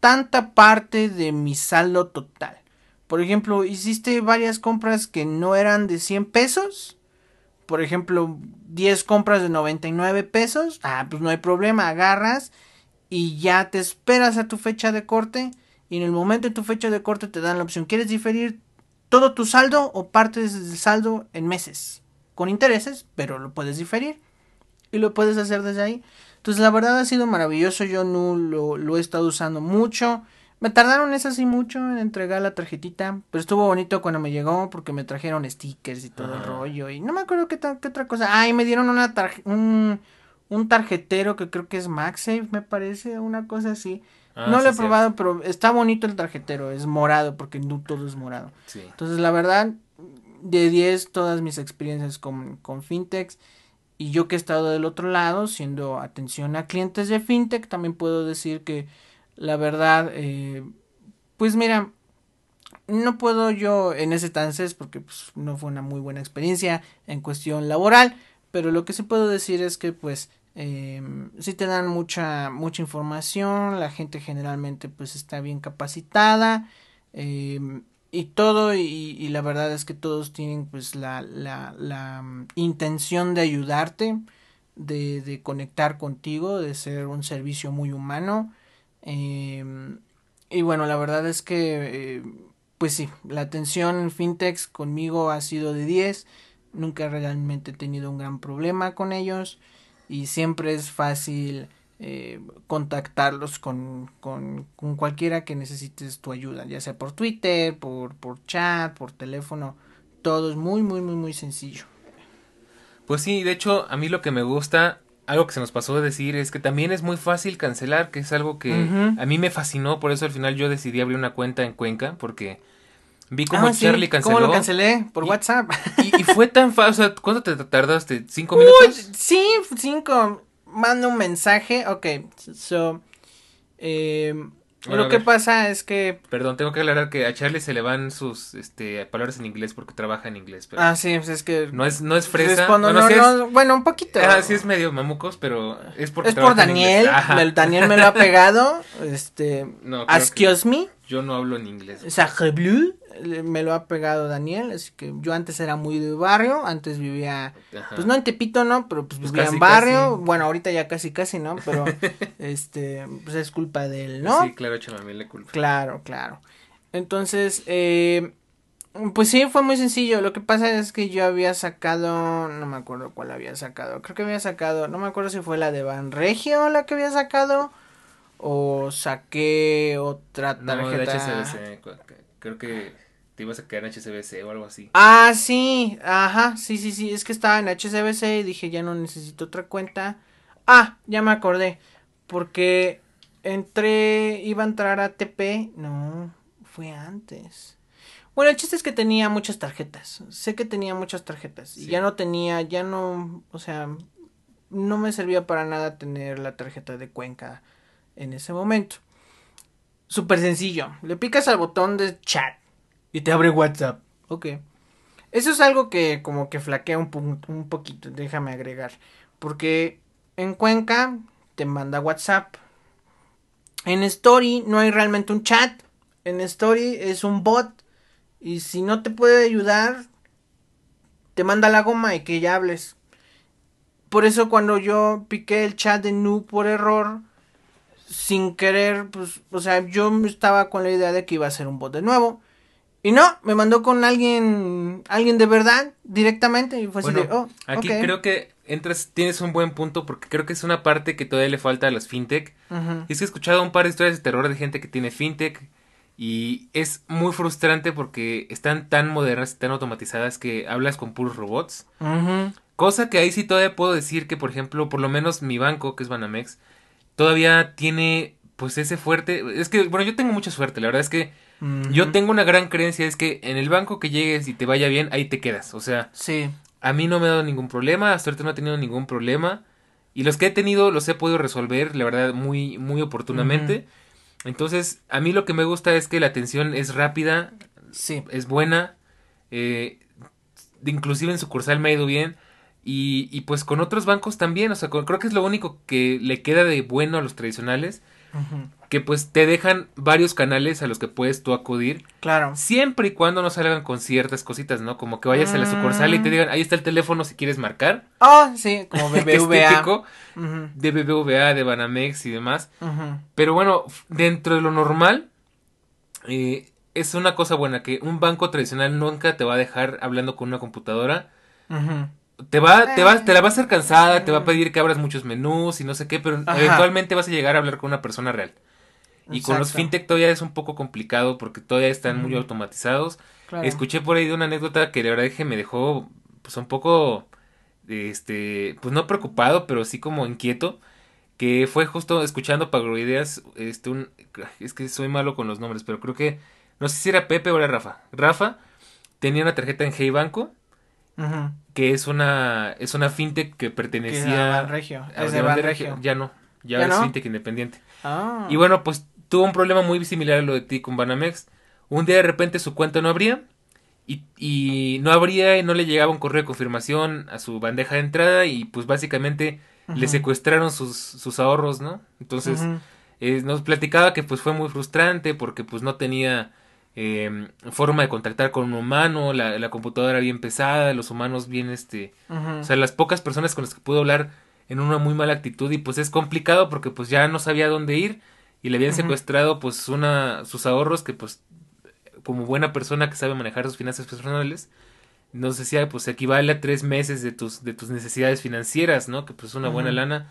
tanta parte de mi saldo total. Por ejemplo, hiciste varias compras que no eran de 100 pesos. Por ejemplo, 10 compras de 99 pesos. Ah, pues no hay problema, agarras y ya te esperas a tu fecha de corte. Y en el momento de tu fecha de corte te dan la opción. ¿Quieres diferir todo tu saldo o partes del saldo en meses? Con intereses, pero lo puedes diferir. Y lo puedes hacer desde ahí. Entonces la verdad ha sido maravilloso. Yo no lo, lo he estado usando mucho. Me tardaron eso sí mucho en entregar la tarjetita, pero estuvo bonito cuando me llegó porque me trajeron stickers y todo el rollo y no me acuerdo qué, qué otra cosa. Ah, y me dieron una un, un tarjetero que creo que es MagSafe, me parece, una cosa así. Ah, no sí, lo he sí. probado, pero está bonito el tarjetero, es morado porque no todo es morado. Sí. Entonces, la verdad, de 10 todas mis experiencias con, con fintechs y yo que he estado del otro lado, siendo atención a clientes de fintech, también puedo decir que la verdad, eh, pues mira, no puedo yo en ese entonces porque pues, no fue una muy buena experiencia en cuestión laboral, pero lo que sí puedo decir es que pues eh, sí te dan mucha mucha información, la gente generalmente pues está bien capacitada eh, y todo y, y, la verdad es que todos tienen pues la, la, la mm, intención de ayudarte de, conectar contigo de ser un servicio muy humano eh, y bueno la verdad es que eh, pues sí la atención en fintechs conmigo ha sido de 10 nunca realmente he tenido un gran problema con ellos y siempre es fácil eh, contactarlos con, con, con, cualquiera que necesites tu ayuda, ya sea por Twitter, por, por chat, por teléfono, todo es muy, muy, muy, muy sencillo. Pues sí, de hecho, a mí lo que me gusta, algo que se nos pasó de decir, es que también es muy fácil cancelar, que es algo que a mí me fascinó, por eso al final yo decidí abrir una cuenta en Cuenca, porque Vi cómo ah, Charlie canceló. ¿Cómo lo cancelé? Por WhatsApp. Y, y, fue tan fácil. O sea, ¿cuánto te tardaste? ¿Cinco minutos? sí, cinco. Manda un mensaje. Ok, so. Eh, bueno, lo que pasa es que. Perdón, tengo que aclarar que a Charlie se le van sus este, palabras en inglés porque trabaja en inglés. Pero ah, sí, pues es que. No es, no es fresa. Bueno, no, no, bueno, un poquito. Ah, sí, es medio mamucos, pero es porque. Es por Daniel. El Daniel me lo ha pegado. Este. No, me. Yo no hablo en inglés. Sacre bleu me lo ha pegado Daniel, así que yo antes era muy de barrio, antes vivía, pues no en Tepito, ¿no? Pero pues, pues vivía en barrio, bueno, ahorita ya casi casi, ¿no? Pero, este, pues es culpa de él, ¿no? Sí, claro, también le culpa. Claro, claro. Entonces, eh, pues sí, fue muy sencillo, lo que pasa es que yo había sacado, no me acuerdo cuál había sacado, creo que había sacado, no me acuerdo si fue la de Banregio la que había sacado, o saqué otra tarjeta. No, creo que te ibas a quedar en HCBC o algo así. Ah, sí, ajá, sí, sí, sí, es que estaba en HCBC y dije ya no necesito otra cuenta. Ah, ya me acordé, porque entré, iba a entrar a TP, no, fue antes. Bueno, el chiste es que tenía muchas tarjetas, sé que tenía muchas tarjetas y ya no tenía, ya no, o sea, no me servía para nada tener la tarjeta de Cuenca en ese momento. Súper sencillo, le picas al botón de chat y te abre WhatsApp. Ok. Eso es algo que como que flaquea un, un poquito, déjame agregar. Porque en Cuenca te manda WhatsApp. En Story no hay realmente un chat. En Story es un bot. Y si no te puede ayudar, te manda la goma y que ya hables. Por eso cuando yo piqué el chat de Nu por error, sin querer, pues, o sea, yo estaba con la idea de que iba a ser un bot de nuevo. Y no, me mandó con alguien, alguien de verdad, directamente, y fue así de, oh, Aquí creo que entras, tienes un buen punto, porque creo que es una parte que todavía le falta a las fintech. Y es que he escuchado un par de historias de terror de gente que tiene fintech, y es muy frustrante porque están tan modernas y tan automatizadas que hablas con puros robots. Cosa que ahí sí todavía puedo decir que, por ejemplo, por lo menos mi banco, que es Banamex, todavía tiene, pues, ese fuerte... Es que, bueno, yo tengo mucha suerte, la verdad es que yo tengo una gran creencia, es que en el banco que llegues y te vaya bien, ahí te quedas. O sea, sí. a mí no me ha dado ningún problema, hasta ahorita no he tenido ningún problema. Y los que he tenido los he podido resolver, la verdad, muy, muy oportunamente. Entonces, a mí lo que me gusta es que la atención es rápida, sí. es buena. Eh, inclusive en sucursal me ha ido bien. Y, y pues con otros bancos también, o sea, creo que es lo único que le queda de bueno a los tradicionales que pues te dejan varios canales a los que puedes tú acudir. Claro. Siempre y cuando no salgan con ciertas cositas, ¿no? Como que vayas a la sucursal y te mm. digan, ahí está el teléfono si quieres marcar. Ah, sí, como BBVA. de BBVA, de Banamex y demás. Pero bueno, dentro de lo normal, eh, es una cosa buena que un banco tradicional nunca te va a dejar hablando con una computadora te va, te va, te la va a hacer cansada, te va a pedir que abras muchos menús y no sé qué, pero eventualmente vas a llegar a hablar con una persona real. Y con los fintech todavía es un poco complicado porque todavía están muy automatizados. Escuché por ahí de una anécdota que la verdad que me dejó pues un poco este pues no preocupado, pero sí como inquieto, que fue justo escuchando Pagroideas, este un es que soy malo con los nombres, pero creo que no sé si era Pepe o era Rafa. Rafa tenía una tarjeta en Hey Banco que es una es una fintech que pertenecía a Banregio. Es de Banregio. Ya no, ya, es fintech independiente. Ah. Y bueno, pues tuvo un problema muy similar a lo de ti con Banamex. Un día de repente su cuenta no abría y, y no abría y no le llegaba un correo de confirmación a su bandeja de entrada y pues básicamente le secuestraron sus, sus ahorros, ¿no? Entonces eh, nos platicaba que pues fue muy frustrante porque pues no tenía eh, forma de contactar con un humano, la, la, computadora bien pesada, los humanos bien, este, o sea, las pocas personas con las que pudo hablar en una muy mala actitud y pues es complicado porque pues ya no sabía dónde ir y le habían secuestrado pues una, sus ahorros que pues como buena persona que sabe manejar sus finanzas personales, nos decía pues equivale a tres meses de tus, de tus necesidades financieras, ¿no? Que pues es una buena lana.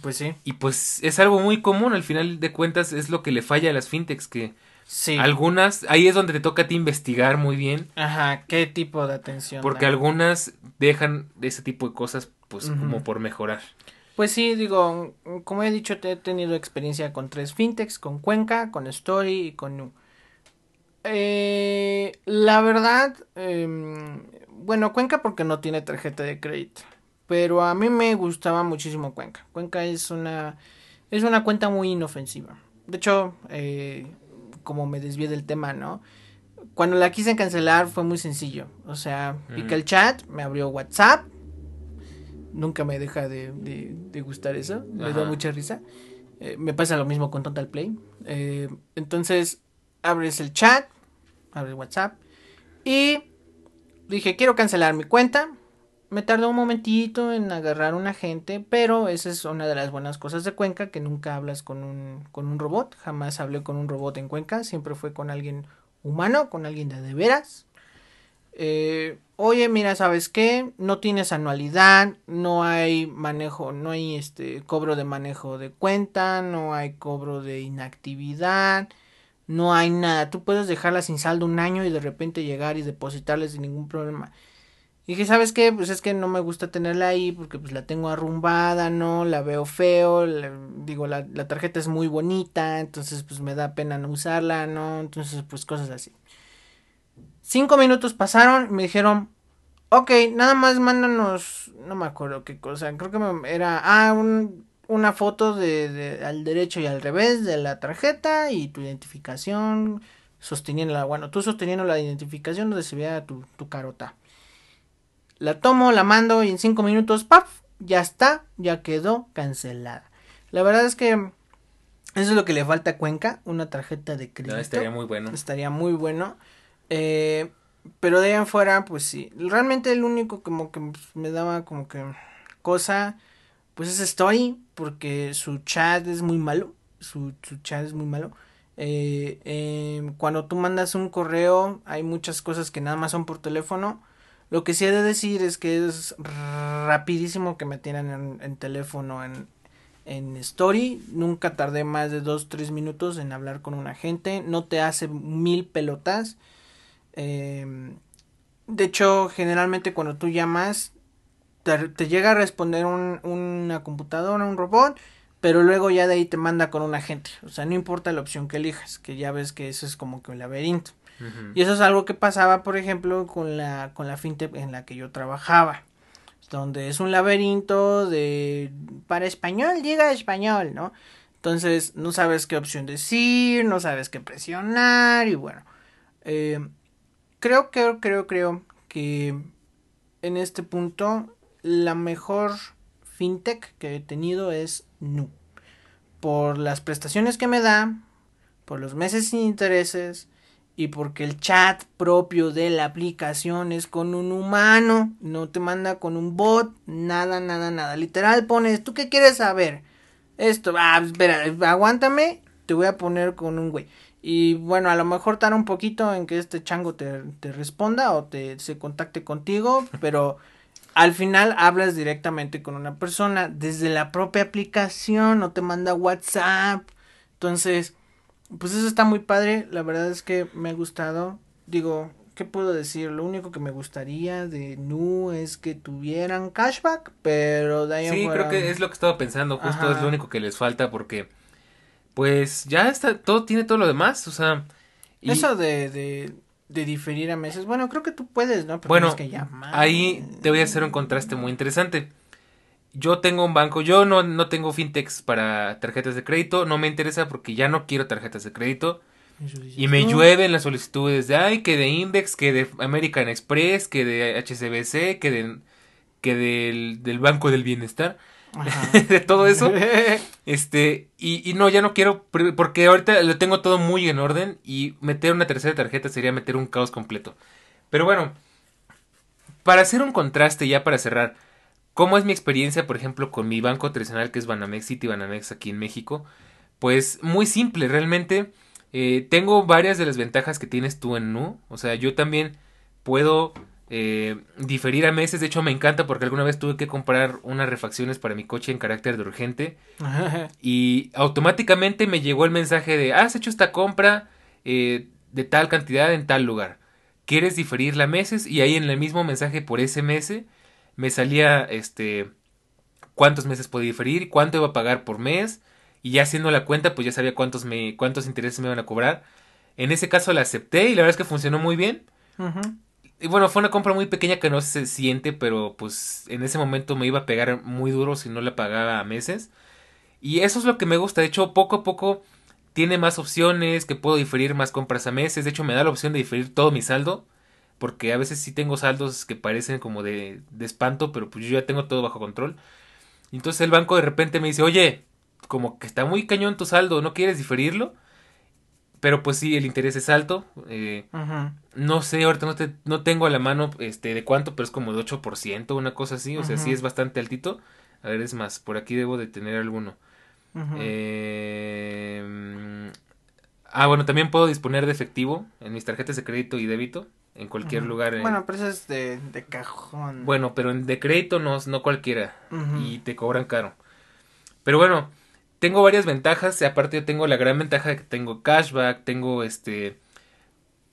Pues sí. Y pues es algo muy común, al final de cuentas es lo que le falla a las fintechs, que Sí. algunas, ahí es donde te toca a ti investigar muy bien, Ajá, ¿qué tipo de atención? porque algunas dejan ese tipo de cosas pues como por mejorar. Pues sí, digo, como he dicho, te- he tenido experiencia con tres fintechs, con Cuenca, con Story y con Nu. Eh, la verdad, em, bueno, Cuenca porque no tiene tarjeta de crédito, pero a mí me gustaba muchísimo Cuenca. Cuenca es una, es una cuenta muy inofensiva. De hecho, eh, como me desvié del tema, ¿no? Cuando la quise cancelar fue muy sencillo. O sea, pica Ujú. el chat, me abrió WhatsApp. Nunca me deja de, de- de gustar eso. Me da mucha risa. Eh, me pasa lo mismo con Total Play. Eh, entonces, abres el chat, abres WhatsApp. Y dije, quiero cancelar mi cuenta. Me tardó un momentito en agarrar un agente, pero esa es una de las buenas cosas de Cuenca, que nunca hablas con un, con un robot. Jamás hablé con un robot en Cuenca, siempre fue con alguien humano, con alguien de de veras. Eh, oye, mira, ¿sabes qué? No tienes anualidad, no hay manejo, no hay este cobro de manejo de cuenta, no hay cobro de inactividad, no hay nada. Tú puedes dejarla sin saldo un año y de repente llegar y depositarle sin ningún problema. Y dije, ¿sabes qué? Pues es que no me gusta tenerla ahí porque pues la tengo arrumbada, ¿no? La veo feo, la- digo, la, la tarjeta es muy bonita, entonces pues me da pena no usarla, ¿no? Entonces pues cosas así. Cinco minutos pasaron me dijeron, ok, nada más mándanos, no me acuerdo qué cosa, creo que era, ah, un- una foto de, de al derecho y al revés de la tarjeta y tu identificación, sosteniendo la, bueno, tú sosteniendo la identificación donde se vea tu, tu carota. La tomo, la mando y en cinco minutos, ¡paf! Ya está, ya quedó cancelada. La verdad es que eso es lo que le falta a Cuenca, una tarjeta de crédito. No, estaría muy bueno. Estaría muy bueno. Eh, pero de ahí en fuera, pues sí. Realmente el único como que me daba como que cosa, pues es Story, porque su chat es muy malo. Su, su chat es muy malo. Eh, eh, cuando tú mandas un correo, hay muchas cosas que nada más son por teléfono. Lo que sí he de decir es que es rapidísimo que me tienen en, teléfono en, en Story. Nunca tardé más de 2-3 minutos en hablar con un agente. No te hace mil pelotas. Eh, de hecho, generalmente cuando tú llamas, te, llega a responder un- una computadora, un robot. Pero luego ya de ahí te manda con un agente. O sea, no importa la opción que elijas. Que ya ves que eso es como que un laberinto. Y eso es algo que pasaba, por ejemplo, con la, con la fintech en la que yo trabajaba. Donde es un laberinto de... Para español, diga español, ¿no? Entonces, no sabes qué opción decir, no sabes qué presionar y bueno. eh, creo, creo, creo, creo que en este punto la mejor fintech que he tenido es Nu. Por las prestaciones que me da, por los meses sin intereses y porque el chat propio de la aplicación es con un humano, no te manda con un bot, nada, nada, nada. Literal pones, ¿tú qué quieres saber? Esto, ah, espera, aguántame, te voy a poner con un güey. Y bueno, a lo mejor tarda un poquito en que este chango te, te responda o te se contacte contigo, pero al final hablas directamente con una persona desde la propia aplicación, no te manda WhatsApp. Entonces, pues eso está muy padre, la verdad es que me ha gustado. Digo, ¿qué puedo decir? Lo único que me gustaría de Nu es que tuvieran cashback, pero de ahí Sí, fuera- creo que es lo que estaba pensando, justo Ajá. es lo único que les falta porque pues ya está, todo tiene todo lo demás, o sea, y- Eso de, de, de diferir a meses, bueno, creo que tú puedes, ¿no? Pero bueno, que llamar. ahí te voy a hacer un contraste muy interesante. Yo tengo un banco, yo no, no tengo fintechs para tarjetas de crédito, no me interesa porque ya no quiero tarjetas de crédito. Y me llueven las solicitudes de, ay, que de Index, que de American Express, que de HCBC, que de que del, del Banco del Bienestar. de todo eso. este, y, y, no, ya no quiero, porque ahorita lo tengo todo muy en orden y meter una tercera tarjeta sería meter un caos completo. Pero bueno, para hacer un contraste ya para cerrar, ¿cómo es mi experiencia, por ejemplo, con mi banco tradicional que es Banamex City Banamex aquí en México? Pues muy simple, realmente eh, tengo varias de las ventajas que tienes tú en Nu. O sea, yo también puedo eh, diferir a meses. De hecho, me encanta porque alguna vez tuve que comprar unas refacciones para mi coche en carácter de urgente. y automáticamente me llegó el mensaje de, has hecho esta compra eh, de tal cantidad en tal lugar. ¿Quieres diferirla a meses? Y ahí en el mismo mensaje por ese mes me salía este cuántos meses podía diferir, cuánto iba a pagar por mes y ya haciendo la cuenta pues ya sabía cuántos me cuántos intereses me iban a cobrar. En ese caso la acepté y la verdad es que funcionó muy bien. Y bueno, fue una compra muy pequeña que no se siente, pero pues en ese momento me iba a pegar muy duro si no la pagaba a meses. Y eso es lo que me gusta. De hecho, poco a poco tiene más opciones, que puedo diferir más compras a meses. De hecho, me da la opción de diferir todo mi saldo. Porque a veces sí tengo saldos que parecen como de, de espanto, pero pues yo ya tengo todo bajo control. Entonces el banco de repente me dice, oye, como que está muy cañón tu saldo, ¿no quieres diferirlo? Pero pues sí, el interés es alto. Eh, no sé, ahorita no, te, no tengo a la mano este, de cuánto, pero es como de 8%, una cosa así. O sea, sí es bastante altito. A ver, es más, por aquí debo de tener alguno. Eh, ah, bueno, también puedo disponer de efectivo en mis tarjetas de crédito y débito. En cualquier lugar. Bueno, pero eso es de, de cajón. Bueno, pero en de crédito no, no cualquiera. Y te cobran caro. Pero bueno, tengo varias ventajas. Aparte, yo tengo la gran ventaja de que tengo cashback, tengo este.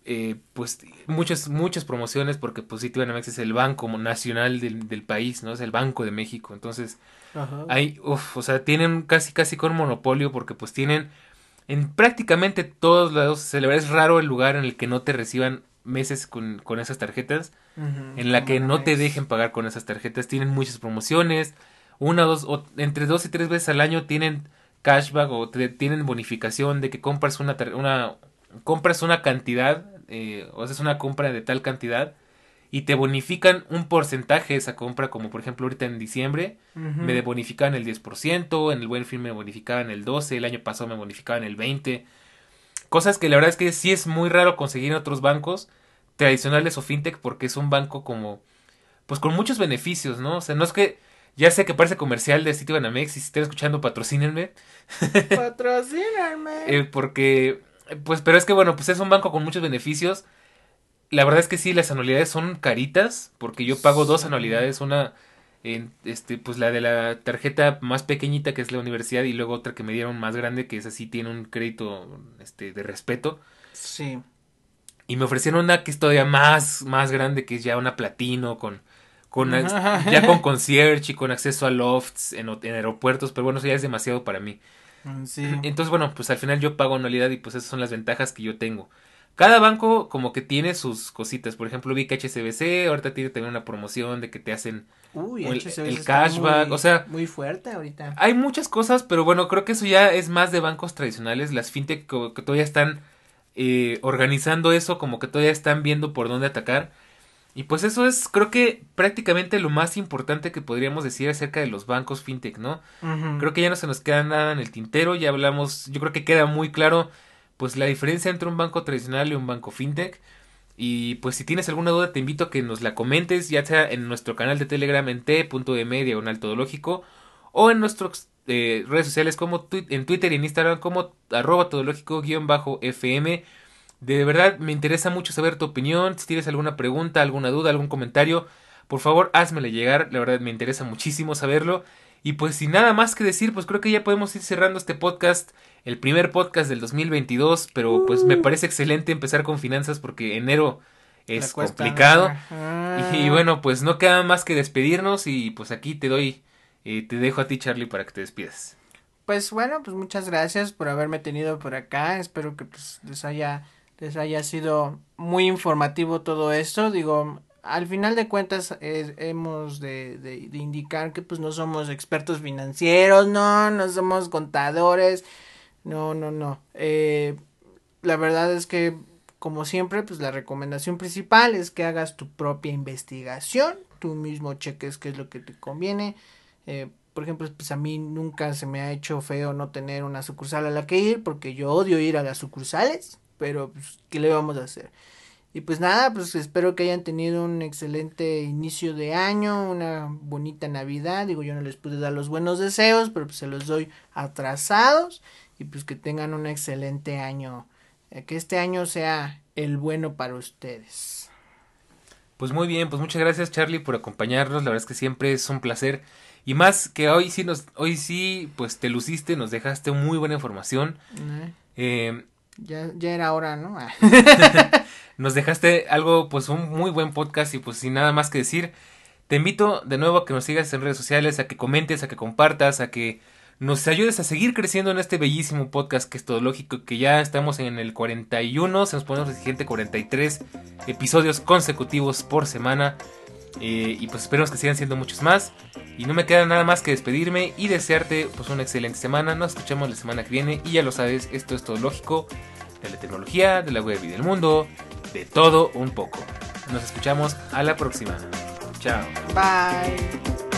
Eh, pues muchas muchas promociones porque pues Citibanamex es el banco nacional del, del, país no es el banco de México entonces hay uf, o sea tienen casi casi con monopolio porque pues tienen en prácticamente todos lados se le es raro el lugar en el que no te reciban meses con, con esas tarjetas en la que no te dejen pagar con esas tarjetas tienen muchas promociones una dos o entre dos y tres veces al año tienen cashback o tienen bonificación de que compras una, una compras una cantidad eh, o haces una compra de tal cantidad y te bonifican un porcentaje de esa compra, como por ejemplo ahorita en diciembre me bonificaban el 10%, en el buen fin me bonificaban el 12%, el año pasado me bonificaban el 20%, cosas que la verdad es que sí es muy raro conseguir en otros bancos tradicionales o fintech porque es un banco como pues con muchos beneficios, ¿no? O sea, no es que ya sé que parece comercial de sitio Banamex y si están escuchando, patrocínenme. Patrocínenme. eh, porque, pues, pero es que bueno, pues es un banco con muchos beneficios. La verdad es que sí, las anualidades son caritas, porque yo pago dos anualidades, una, en, este, pues la de la tarjeta más pequeñita que es la universidad y luego otra que me dieron más grande que es así, tiene un crédito, este, de respeto. Sí. Y me ofrecieron una que es todavía más, más grande, que es ya una platino con con ya con concierge y con acceso a lofts en, aeropuertos, pero bueno, eso ya es demasiado para mí. Mm, sí. Entonces, bueno, pues al final yo pago anualidad y pues esas son las ventajas que yo tengo. Cada banco como que tiene sus cositas. Por ejemplo, vi que HSBC ahorita tiene también una promoción de que te hacen el, cashback. o sea, muy fuerte ahorita. Hay muchas cosas, pero bueno, creo que eso ya es más de bancos tradicionales. Las fintech que, todavía están eh, organizando eso, como que todavía están viendo por dónde atacar. Y pues eso es, creo que prácticamente lo más importante que podríamos decir acerca de los bancos fintech, ¿no? Creo que ya no se nos queda nada en el tintero, ya hablamos, yo creo que queda muy claro pues la diferencia entre un banco tradicional y un banco fintech. Y pues si tienes alguna duda te invito a que nos la comentes, ya sea en nuestro canal de Telegram en t.m diagonal todológico o en nuestras eh, redes sociales como en Twitter y en Instagram como arroba todológico-fm. De verdad me interesa mucho saber tu opinión. Si tienes alguna pregunta, alguna duda, algún comentario, por favor házmela llegar. La verdad me interesa muchísimo saberlo. Y pues sin nada más que decir, pues creo que ya podemos ir cerrando este podcast, el primer podcast del 2022, pero pues me uh. parece excelente empezar con finanzas porque enero es complicado. Y, bueno, pues no queda más que despedirnos y pues aquí te doy, eh, te dejo a ti Charlie para que te despidas. Pues bueno, pues muchas gracias por haberme tenido por acá. Espero que pues les haya les haya sido muy informativo todo esto. Digo, al final de cuentas hemos de, de, indicar que pues no somos expertos financieros, no, no somos contadores, no, no, no. Eh, la verdad es que como siempre pues la recomendación principal es que hagas tu propia investigación, tú mismo cheques qué es lo que te conviene. Eh, por ejemplo, pues a mí nunca se me ha hecho feo no tener una sucursal a la que ir, porque yo odio ir a las sucursales, pero pues, ¿qué le vamos a hacer? Y pues nada, pues espero que hayan tenido un excelente inicio de año, una bonita Navidad. Digo, yo no les pude dar los buenos deseos, pero pues se los doy atrasados. Y pues que tengan un excelente año. Eh, que este año sea el bueno para ustedes. Pues muy bien, pues muchas gracias Charlie por acompañarnos. La verdad es que siempre es un placer. Y más que hoy sí nos, hoy sí, pues te luciste, nos dejaste muy buena información. Eh, ya, ya era hora, ¿no? nos dejaste algo, pues un muy buen podcast y pues sin nada más que decir, te invito de nuevo a que nos sigas en redes sociales, a que comentes, a que compartas, a que nos ayudes a seguir creciendo en este bellísimo podcast que es todo lógico, que ya estamos en el 41, se nos ponemos el siguiente 43 episodios consecutivos por semana. Eh, y pues esperemos que sigan siendo muchos más. Y no me queda nada más que despedirme y desearte pues una excelente semana. Nos escuchamos la semana que viene y ya lo sabes, esto es todo lógico de la tecnología, de la web y del mundo de todo un poco. Nos escuchamos a la próxima. Chao. Bye.